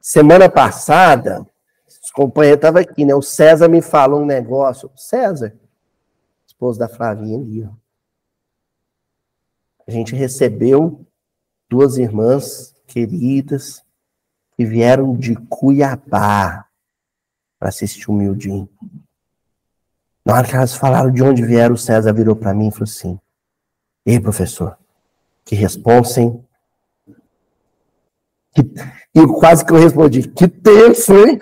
semana passada, os companheiros estavam aqui, né? O César me falou um negócio. César, esposo da Flavinha ali, ó. A gente recebeu duas irmãs queridas que vieram de Cuiabá para assistir o Mildinho. Na hora que elas falaram de onde vieram, o César virou para mim e falou assim: Ei, professor, que responsa, hein? E quase que eu respondi: Que tenso, hein?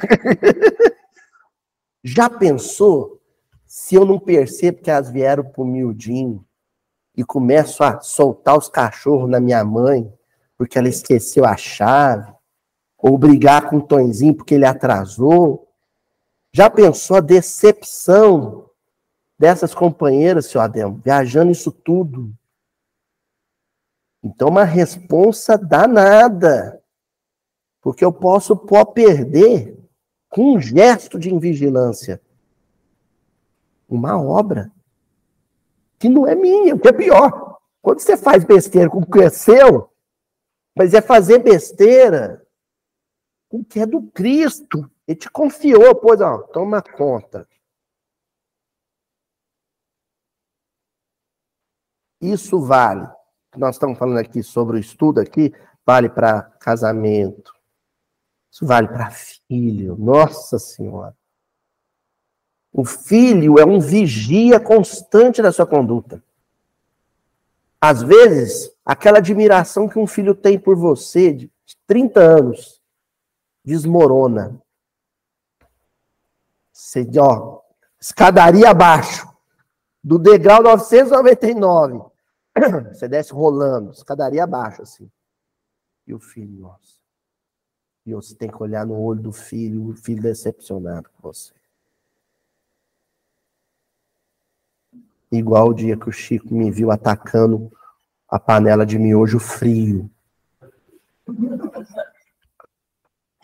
(laughs) Já pensou se eu não percebo que elas vieram pro Mildinho e começo a soltar os cachorros na minha mãe porque ela esqueceu a chave? Ou brigar com o Tonzinho porque ele atrasou? Já pensou a decepção dessas companheiras, seu Ademo, viajando isso tudo? Então, uma responsa danada. Porque eu posso pô, perder com um gesto de invigilância uma obra que não é minha, o que é pior. Quando você faz besteira com o que é seu, mas é fazer besteira com o que é do Cristo. Ele te confiou, pois, ó, toma conta. Isso vale. Nós estamos falando aqui sobre o estudo aqui, vale para casamento. Isso vale para filho. Nossa Senhora. O filho é um vigia constante da sua conduta. Às vezes, aquela admiração que um filho tem por você de 30 anos desmorona. Você, ó, escadaria abaixo, do degrau 999. (clears throat) Você desce rolando, escadaria abaixo, assim. E o filho, nossa. E você tem que olhar no olho do filho, o filho decepcionado com você. Igual o dia que o Chico me viu atacando a panela de miojo frio.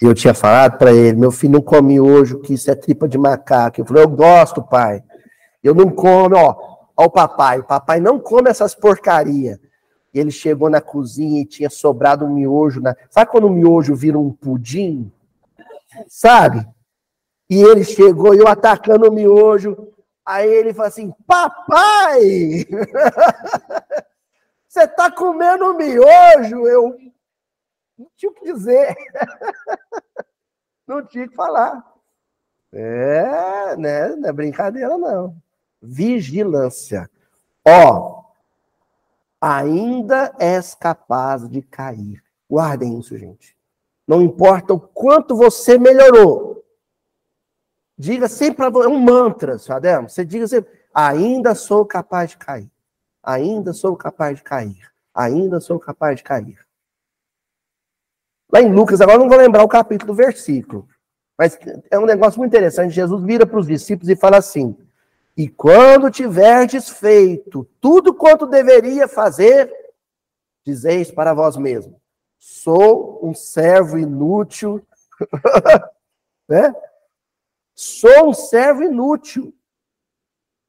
E eu tinha falado para ele, meu filho não come miojo, que isso é tripa de macaco. Eu falei, eu gosto, pai. Eu não como, ó. Ó o papai, o papai não come essas porcaria. E ele chegou na cozinha e tinha sobrado um miojo. Na... Sabe quando o miojo vira um pudim? Sabe? E ele chegou, e eu atacando o miojo. Aí ele falou assim: Papai! (laughs) Você está comendo miojo? Eu não tinha o que dizer. (laughs) Não tinha o que falar. É, né? Não é brincadeira, não. Vigilância. Ó, ainda és capaz de cair. Guardem isso, gente. Não importa o quanto você melhorou. Diga sempre, é um mantra, Ademo. Você diga sempre, ainda sou capaz de cair. Ainda sou capaz de cair. Ainda sou capaz de cair. Lá em Lucas, agora não vou lembrar o capítulo do versículo. Mas é um negócio muito interessante. Jesus vira para os discípulos e fala assim: E quando tiverdes feito tudo quanto deveria fazer, dizeis para vós mesmos: Sou um servo inútil. (laughs) né? Sou um servo inútil.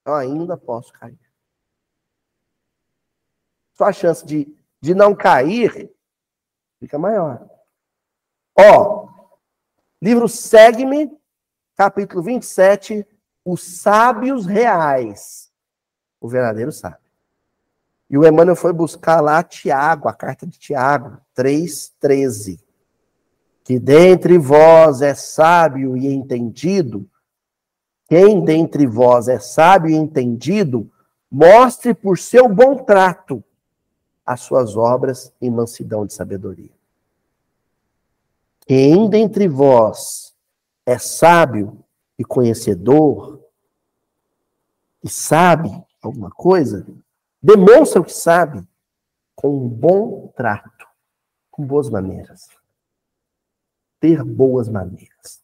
Eu ainda posso cair. Sua chance de, de não cair fica maior. Ó, livro Segue-me, capítulo 27, Os Sábios Reais. O verdadeiro sábio. E o Emmanuel foi buscar lá Tiago, a carta de Tiago, 3,13. Que dentre vós é sábio e entendido, quem dentre vós é sábio e entendido, mostre por seu bom trato as suas obras em mansidão de sabedoria. Quem dentre vós é sábio e conhecedor e sabe alguma coisa, demonstra o que sabe com um bom trato, com boas maneiras. Ter boas maneiras.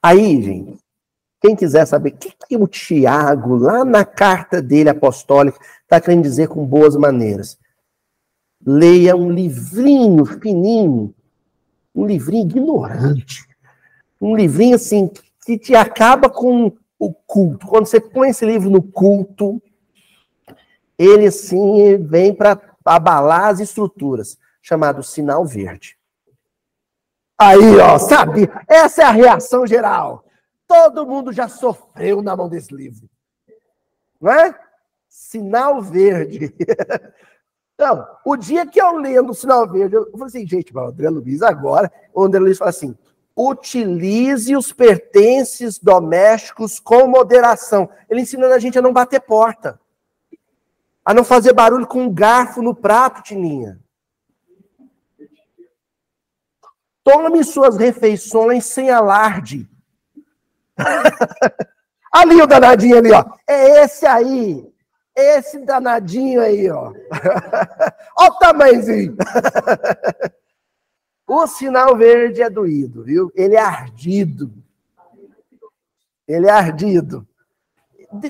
Aí, gente, quem quiser saber o que, que o Tiago, lá na carta dele apostólica, está querendo dizer com boas maneiras, leia um livrinho fininho, um livrinho ignorante, um livrinho assim que te acaba com o culto. Quando você põe esse livro no culto, ele assim vem para abalar as estruturas, chamado sinal verde. Aí, ó, sabe? Essa é a reação geral. Todo mundo já sofreu na mão desse livro. Não é? Sinal verde. (laughs) Então, o dia que eu lendo o sinal verde, eu falei assim, gente, o André Luiz agora, o André Luiz fala assim, utilize os pertences domésticos com moderação. Ele ensinando a gente a não bater porta, a não fazer barulho com um garfo no prato, Tininha. Tome suas refeições sem alarde. (laughs) ali o danadinho ali, ó. É esse aí. Esse danadinho aí, ó. (laughs) Olha o tamanhozinho. (laughs) o sinal verde é doído, viu? Ele é ardido. Ele é ardido.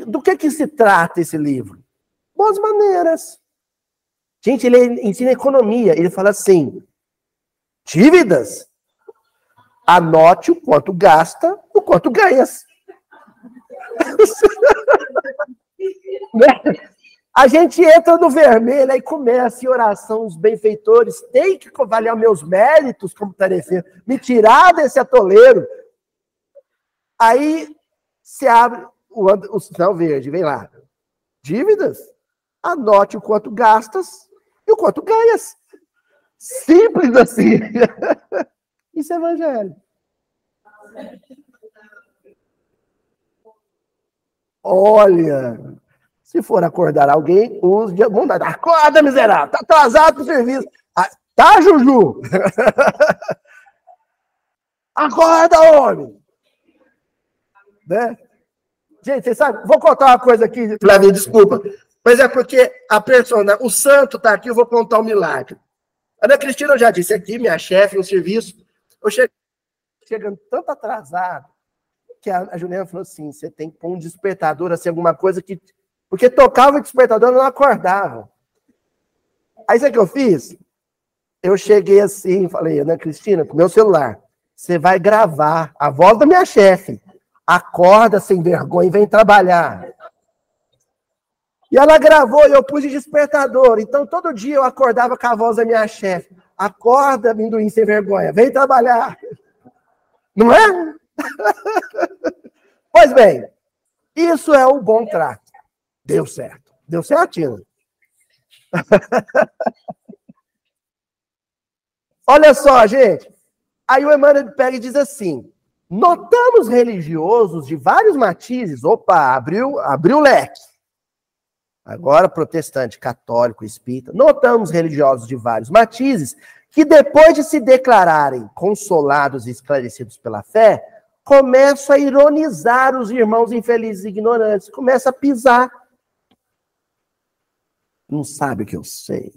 Do que que se trata esse livro? Boas maneiras. Gente, ele ensina economia. Ele fala assim: dívidas, anote o quanto gasta, o quanto ganhas. (laughs) né? A gente entra no vermelho e começa em oração, os benfeitores têm que avaliar meus méritos como tarefeiro, me tirar desse atoleiro. Aí se abre o, o sinal verde, vem lá. Dívidas? Anote o quanto gastas e o quanto ganhas. Simples assim. (laughs) Isso é evangelho. Olha, se for acordar alguém, use de bondade. Acorda, miserável, tá atrasado pro serviço. Ah, tá, Juju? (laughs) Acorda, homem! Né? Gente, você sabe, vou contar uma coisa aqui, Flavio, desculpa. Mas é porque a persona, o santo tá aqui, eu vou contar um milagre. Ana Cristina, eu já disse aqui, minha chefe no serviço, eu chego chegando tanto atrasado, que a, a Juliana falou assim: você tem que pôr um despertador, assim, alguma coisa que. Porque tocava o despertador e não acordava. Aí sabe o que eu fiz? Eu cheguei assim, falei, Ana Cristina, com meu celular, você vai gravar a voz da minha chefe. Acorda sem vergonha e vem trabalhar. E ela gravou e eu pus de despertador. Então, todo dia eu acordava com a voz da minha chefe. Acorda, amendoim sem vergonha, vem trabalhar. Não é? (laughs) pois bem, isso é o bom trato. Deu certo. Deu certinho. (laughs) Olha só, gente. Aí o Emmanuel pega e diz assim: notamos religiosos de vários matizes. Opa, abriu, abriu o leque. Agora, protestante, católico, espírita. Notamos religiosos de vários matizes que depois de se declararem consolados e esclarecidos pela fé, começam a ironizar os irmãos infelizes e ignorantes, começa a pisar. Não sabe o que eu sei.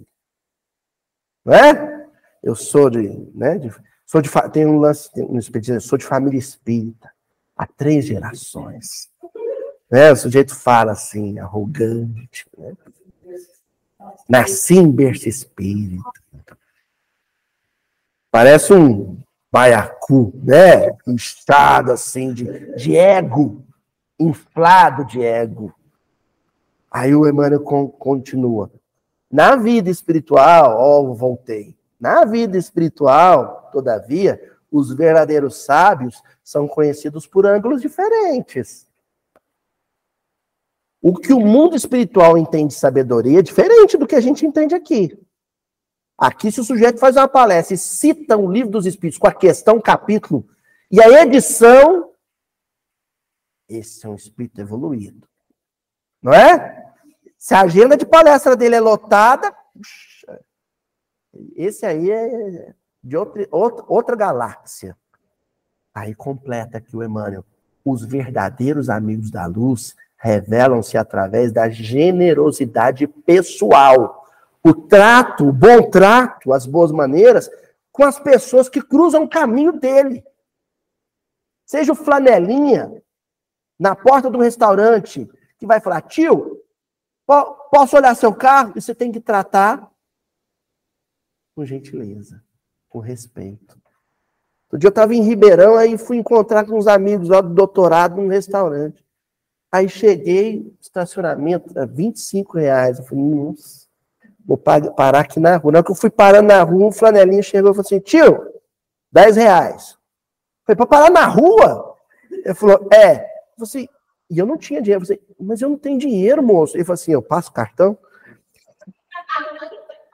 Não é? Eu sou de, né, de, sou de tem um lance, tem um sou de família espírita há três gerações. Né? O sujeito fala assim, arrogante, né? Nasci em berço espírita. Parece um baiacu, né? Inchado assim, de, de ego, inflado de ego. Aí o Emmanuel continua. Na vida espiritual, ó, oh, voltei. Na vida espiritual, todavia, os verdadeiros sábios são conhecidos por ângulos diferentes. O que o mundo espiritual entende de sabedoria é diferente do que a gente entende aqui. Aqui, se o sujeito faz uma palestra e cita um livro dos Espíritos com a questão, capítulo e a edição, esse é um espírito evoluído. Não é? Se a agenda de palestra dele é lotada, esse aí é de outra, outra galáxia. Aí completa aqui o Emmanuel. Os verdadeiros amigos da luz revelam-se através da generosidade pessoal. O trato, o bom trato, as boas maneiras com as pessoas que cruzam o caminho dele. Seja o flanelinha na porta do restaurante que vai falar: tio, posso olhar seu carro? E você tem que tratar com gentileza, com respeito. Outro dia eu estava em Ribeirão, aí fui encontrar com uns amigos lá do doutorado num restaurante. Aí cheguei, estacionamento, 25 reais. Eu falei, nossa, vou parar aqui na rua. Na hora que eu fui parando na rua, um flanelinha chegou e falou assim, tio, 10 reais. Eu falei, para parar na rua? Ele falou, é. Eu falei assim, e eu não tinha dinheiro. Eu falei, mas eu não tenho dinheiro, moço. Ele falou assim, eu passo cartão?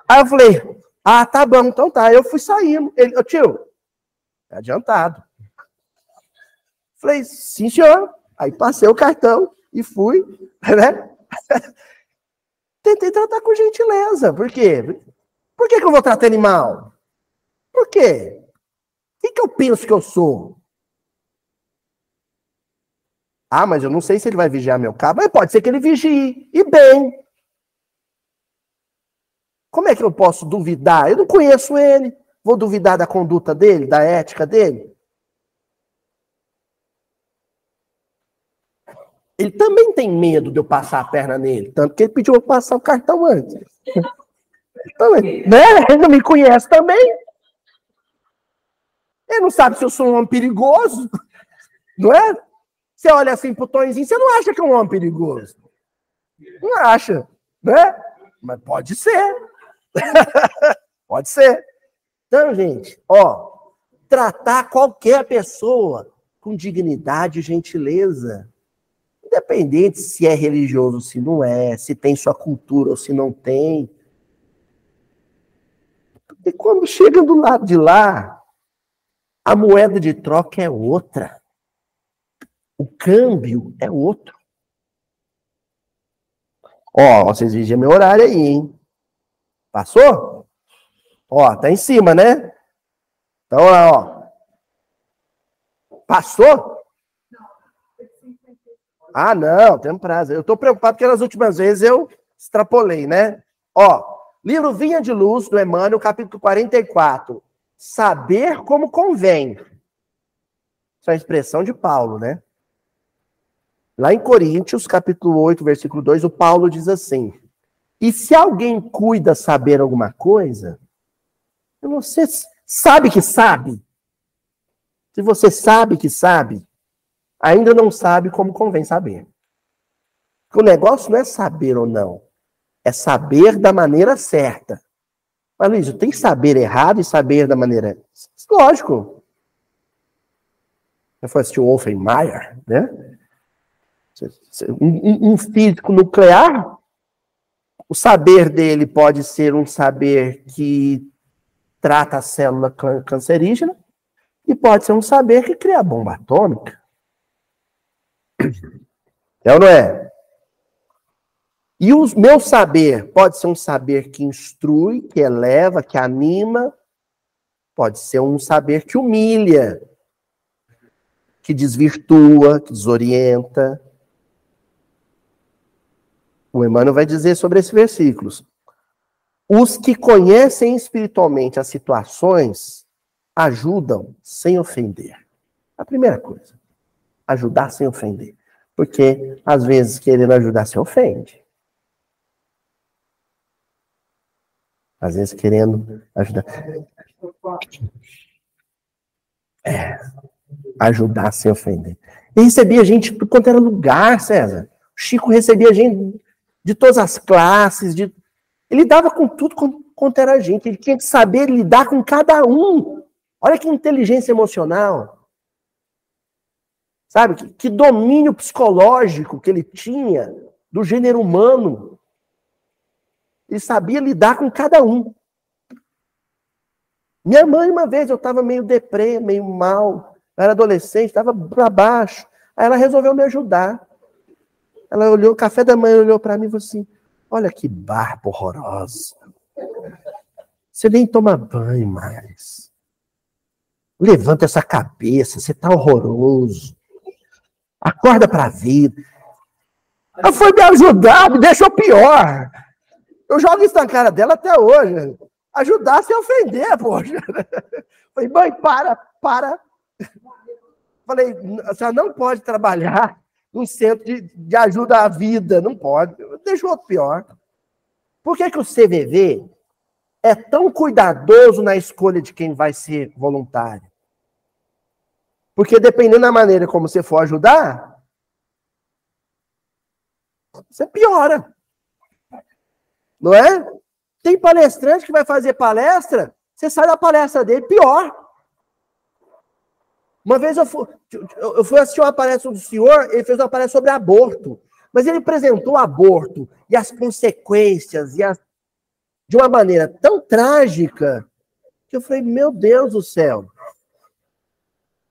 Aí eu falei, ah, tá bom, então tá. Eu fui saindo. Ele, ô tio, é adiantado. Falei, sim, senhor. Aí passei o cartão e fui, né? (laughs) Tentei tratar com gentileza. Por quê? Por que, que eu vou tratar animal? Por quê? O que, que eu penso que eu sou? Ah, mas eu não sei se ele vai vigiar meu carro. Mas pode ser que ele vigie. E bem. Como é que eu posso duvidar? Eu não conheço ele. Vou duvidar da conduta dele, da ética dele? Ele também tem medo de eu passar a perna nele, tanto que ele pediu eu passar o cartão antes. Também, né? Ele não me conhece também. Ele não sabe se eu sou um homem perigoso, não é? Você olha assim pro Tonzinho, você não acha que é um homem perigoso? Não acha, né? Mas pode ser. (laughs) pode ser. Então, gente, ó, tratar qualquer pessoa com dignidade e gentileza. Independente se é religioso ou se não é, se tem sua cultura ou se não tem. E quando chega do lado de lá, a moeda de troca é outra. O câmbio é outro. Ó, vocês vigiam meu horário aí, hein? Passou? Ó, tá em cima, né? Então, ó. Passou? Ah, não, tem prazo. Eu tô preocupado porque nas últimas vezes eu extrapolei, né? Ó, livro Vinha de Luz, do Emmanuel, capítulo 44. Saber como convém. Isso é a expressão de Paulo, né? Lá em Coríntios, capítulo 8, versículo 2, o Paulo diz assim: E se alguém cuida saber alguma coisa, você sabe que sabe. Se você sabe que sabe, ainda não sabe como convém saber. O negócio não é saber ou não, é saber da maneira certa. Mas, Luiz, tem saber errado e saber da maneira. Lógico. Eu falei o Wolfenmeier, né? Um, físico nuclear, o saber dele pode ser um saber que trata a célula cancerígena e pode ser um saber que cria a bomba atômica. (coughs) É ou não é? E o meu saber pode ser um saber que instrui, que eleva, que anima, pode ser um saber que humilha, que desvirtua, que desorienta. O Emmanuel vai dizer sobre esses versículos. Os que conhecem espiritualmente as situações ajudam sem ofender. A primeira coisa, ajudar sem ofender. Porque, às vezes, querendo ajudar se ofende. Às vezes, querendo ajudar. É, ajudar sem ofender. E recebia gente de quanto era lugar, César. O Chico recebia gente de todas as classes, de ele dava com tudo quanto era gente. Ele tinha que saber lidar com cada um. Olha que inteligência emocional. Sabe? Que, que domínio psicológico que ele tinha do gênero humano. Ele sabia lidar com cada um. Minha mãe, uma vez, eu estava meio deprê, meio mal. Eu era adolescente, estava para baixo. Aí ela resolveu me ajudar. Ela olhou, café da manhã olhou para mim e falou assim: Olha que barba horrorosa. Você nem toma banho mais. Levanta essa cabeça, você tá horroroso. Acorda para a vida. Ela foi me ajudar, me deixou pior. Eu jogo isso na cara dela até hoje. Ajudar sem ofender, poxa. Falei, mãe, para, para. Falei, senhora não pode trabalhar num centro de, de ajuda à vida. Não pode. Deixou outro pior. Por que, que o CVV é tão cuidadoso na escolha de quem vai ser voluntário? Porque dependendo da maneira como você for ajudar, você piora. Não é? Tem palestrante que vai fazer palestra, você sai da palestra dele pior. Uma vez eu fui, eu fui assistir uma palestra do senhor, ele fez uma palestra sobre aborto. Mas ele apresentou o aborto e as consequências e as, de uma maneira tão trágica que eu falei, meu Deus do céu.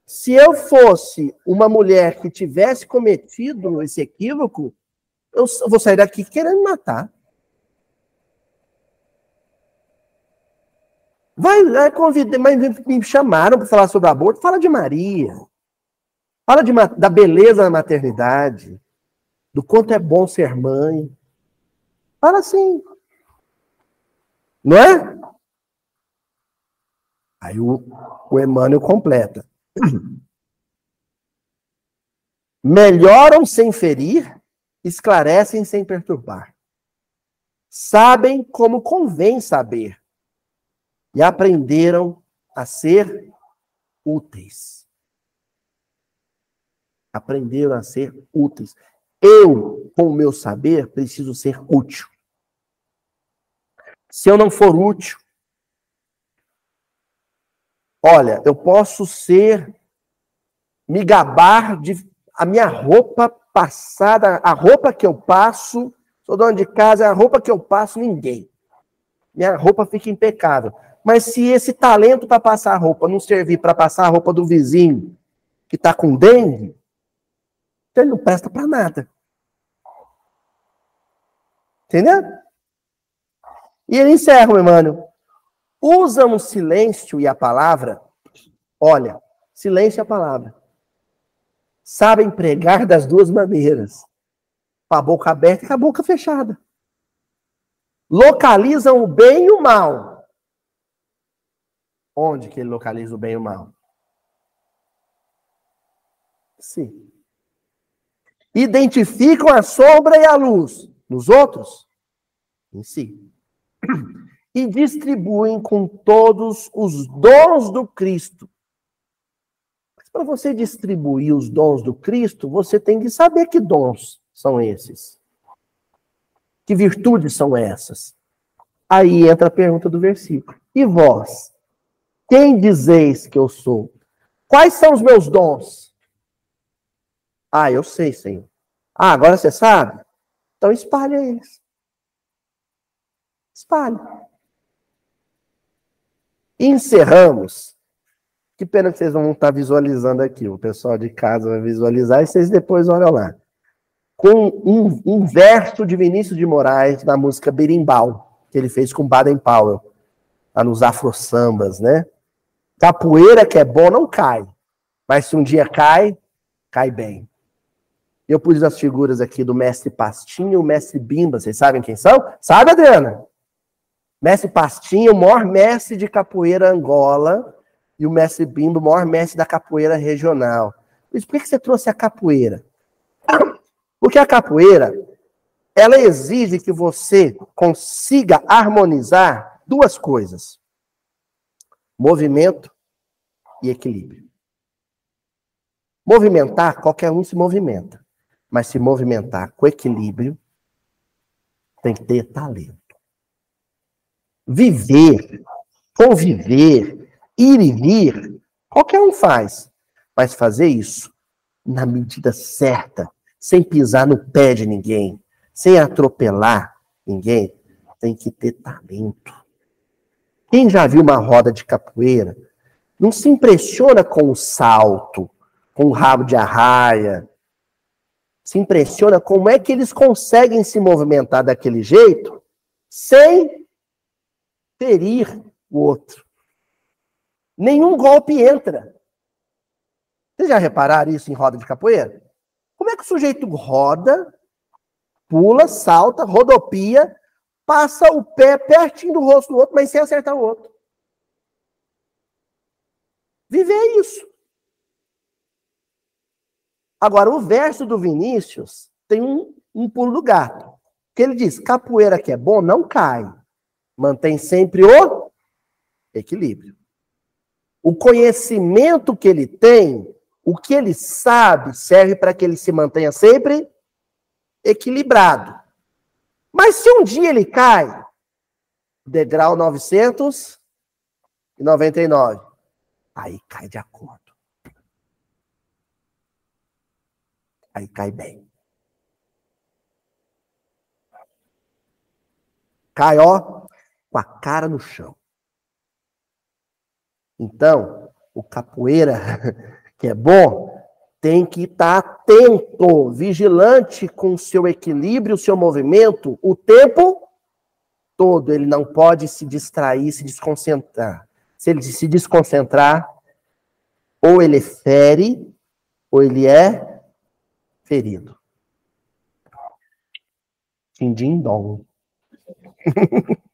Se eu fosse uma mulher que tivesse cometido esse equívoco, eu vou sair daqui querendo matar. Vai, convidar, mas me chamaram para falar sobre aborto. Fala de Maria. Fala de, da beleza da maternidade do quanto é bom ser mãe. Fala assim. Não é? Aí o, o Emmanuel completa. (clears throat) Melhoram sem ferir, esclarecem sem perturbar. Sabem como convém saber. E aprenderam a ser úteis. Aprenderam a ser úteis. Eu, com o meu saber, preciso ser útil. Se eu não for útil, olha, eu posso ser, me gabar de a minha roupa passada, a roupa que eu passo, sou dono de casa, a roupa que eu passo, ninguém. Minha roupa fica impecável. Mas se esse talento para passar roupa não servir para passar a roupa do vizinho que está com dengue, então ele não presta para nada. Entendeu? E ele encerra, Emmanuel. Usam o silêncio e a palavra. Olha, silêncio e a palavra. Sabem pregar das duas maneiras. Com a boca aberta e com a boca fechada. Localizam o bem e o mal. Onde que ele localiza o bem e o mal? Sim identificam a sombra e a luz nos outros, em si. E distribuem com todos os dons do Cristo. Mas para você distribuir os dons do Cristo, você tem que saber que dons são esses. Que virtudes são essas? Aí entra a pergunta do versículo. E vós? Quem dizeis que eu sou? Quais são os meus dons? Ah, eu sei, Senhor. Ah, agora você sabe? Então espalha eles. Espalha. Encerramos. Que pena que vocês não vão estar visualizando aqui. O pessoal de casa vai visualizar e vocês depois olham lá. Com um, um verso de Vinícius de Moraes na música Berimbau, que ele fez com Baden Powell, lá nos afro-sambas, né? Capoeira que é bom não cai, mas se um dia cai, cai bem. Eu pus as figuras aqui do mestre Pastinha e o mestre Bimba. Vocês sabem quem são? Sabe, Adriana? Mestre Pastinha, o maior mestre de capoeira Angola, e o mestre Bimba, o maior mestre da capoeira regional. Mas por que você trouxe a capoeira? (clears throat) Porque a capoeira, ela exige que você consiga harmonizar duas coisas: movimento e equilíbrio. Movimentar, qualquer um se movimenta mas se movimentar com equilíbrio, tem que ter talento. viver, conviver, ir e vir, qualquer um faz. Mas fazer isso na medida certa, sem pisar no pé de ninguém, sem atropelar ninguém, tem que ter talento. Quem já viu uma roda de capoeira, não se impressiona com o salto, com o rabo de arraia. Se impressiona como é que eles conseguem se movimentar daquele jeito sem ferir o outro. Nenhum golpe entra. Vocês já repararam isso em roda de capoeira? Como é que o sujeito roda, pula, salta, rodopia, passa o pé pertinho do rosto do outro, mas sem acertar o outro? Viver isso. Agora, o verso do Vinícius tem um, um pulo do gato. Que ele diz: capoeira que é bom não cai. Mantém sempre o equilíbrio. O conhecimento que ele tem o que ele sabe serve para que ele se mantenha sempre equilibrado. Mas se um dia ele cai, degrau 999, aí cai de acordo. Aí cai bem. Cai, ó, com a cara no chão. Então, o capoeira (laughs) que é bom, tem que estar atento, vigilante com o seu equilíbrio, o seu movimento, o tempo todo. Ele não pode se distrair, se desconcentrar. Se ele se desconcentrar, ou ele fere, ou ele é ferido. Din-din-dom. (laughs)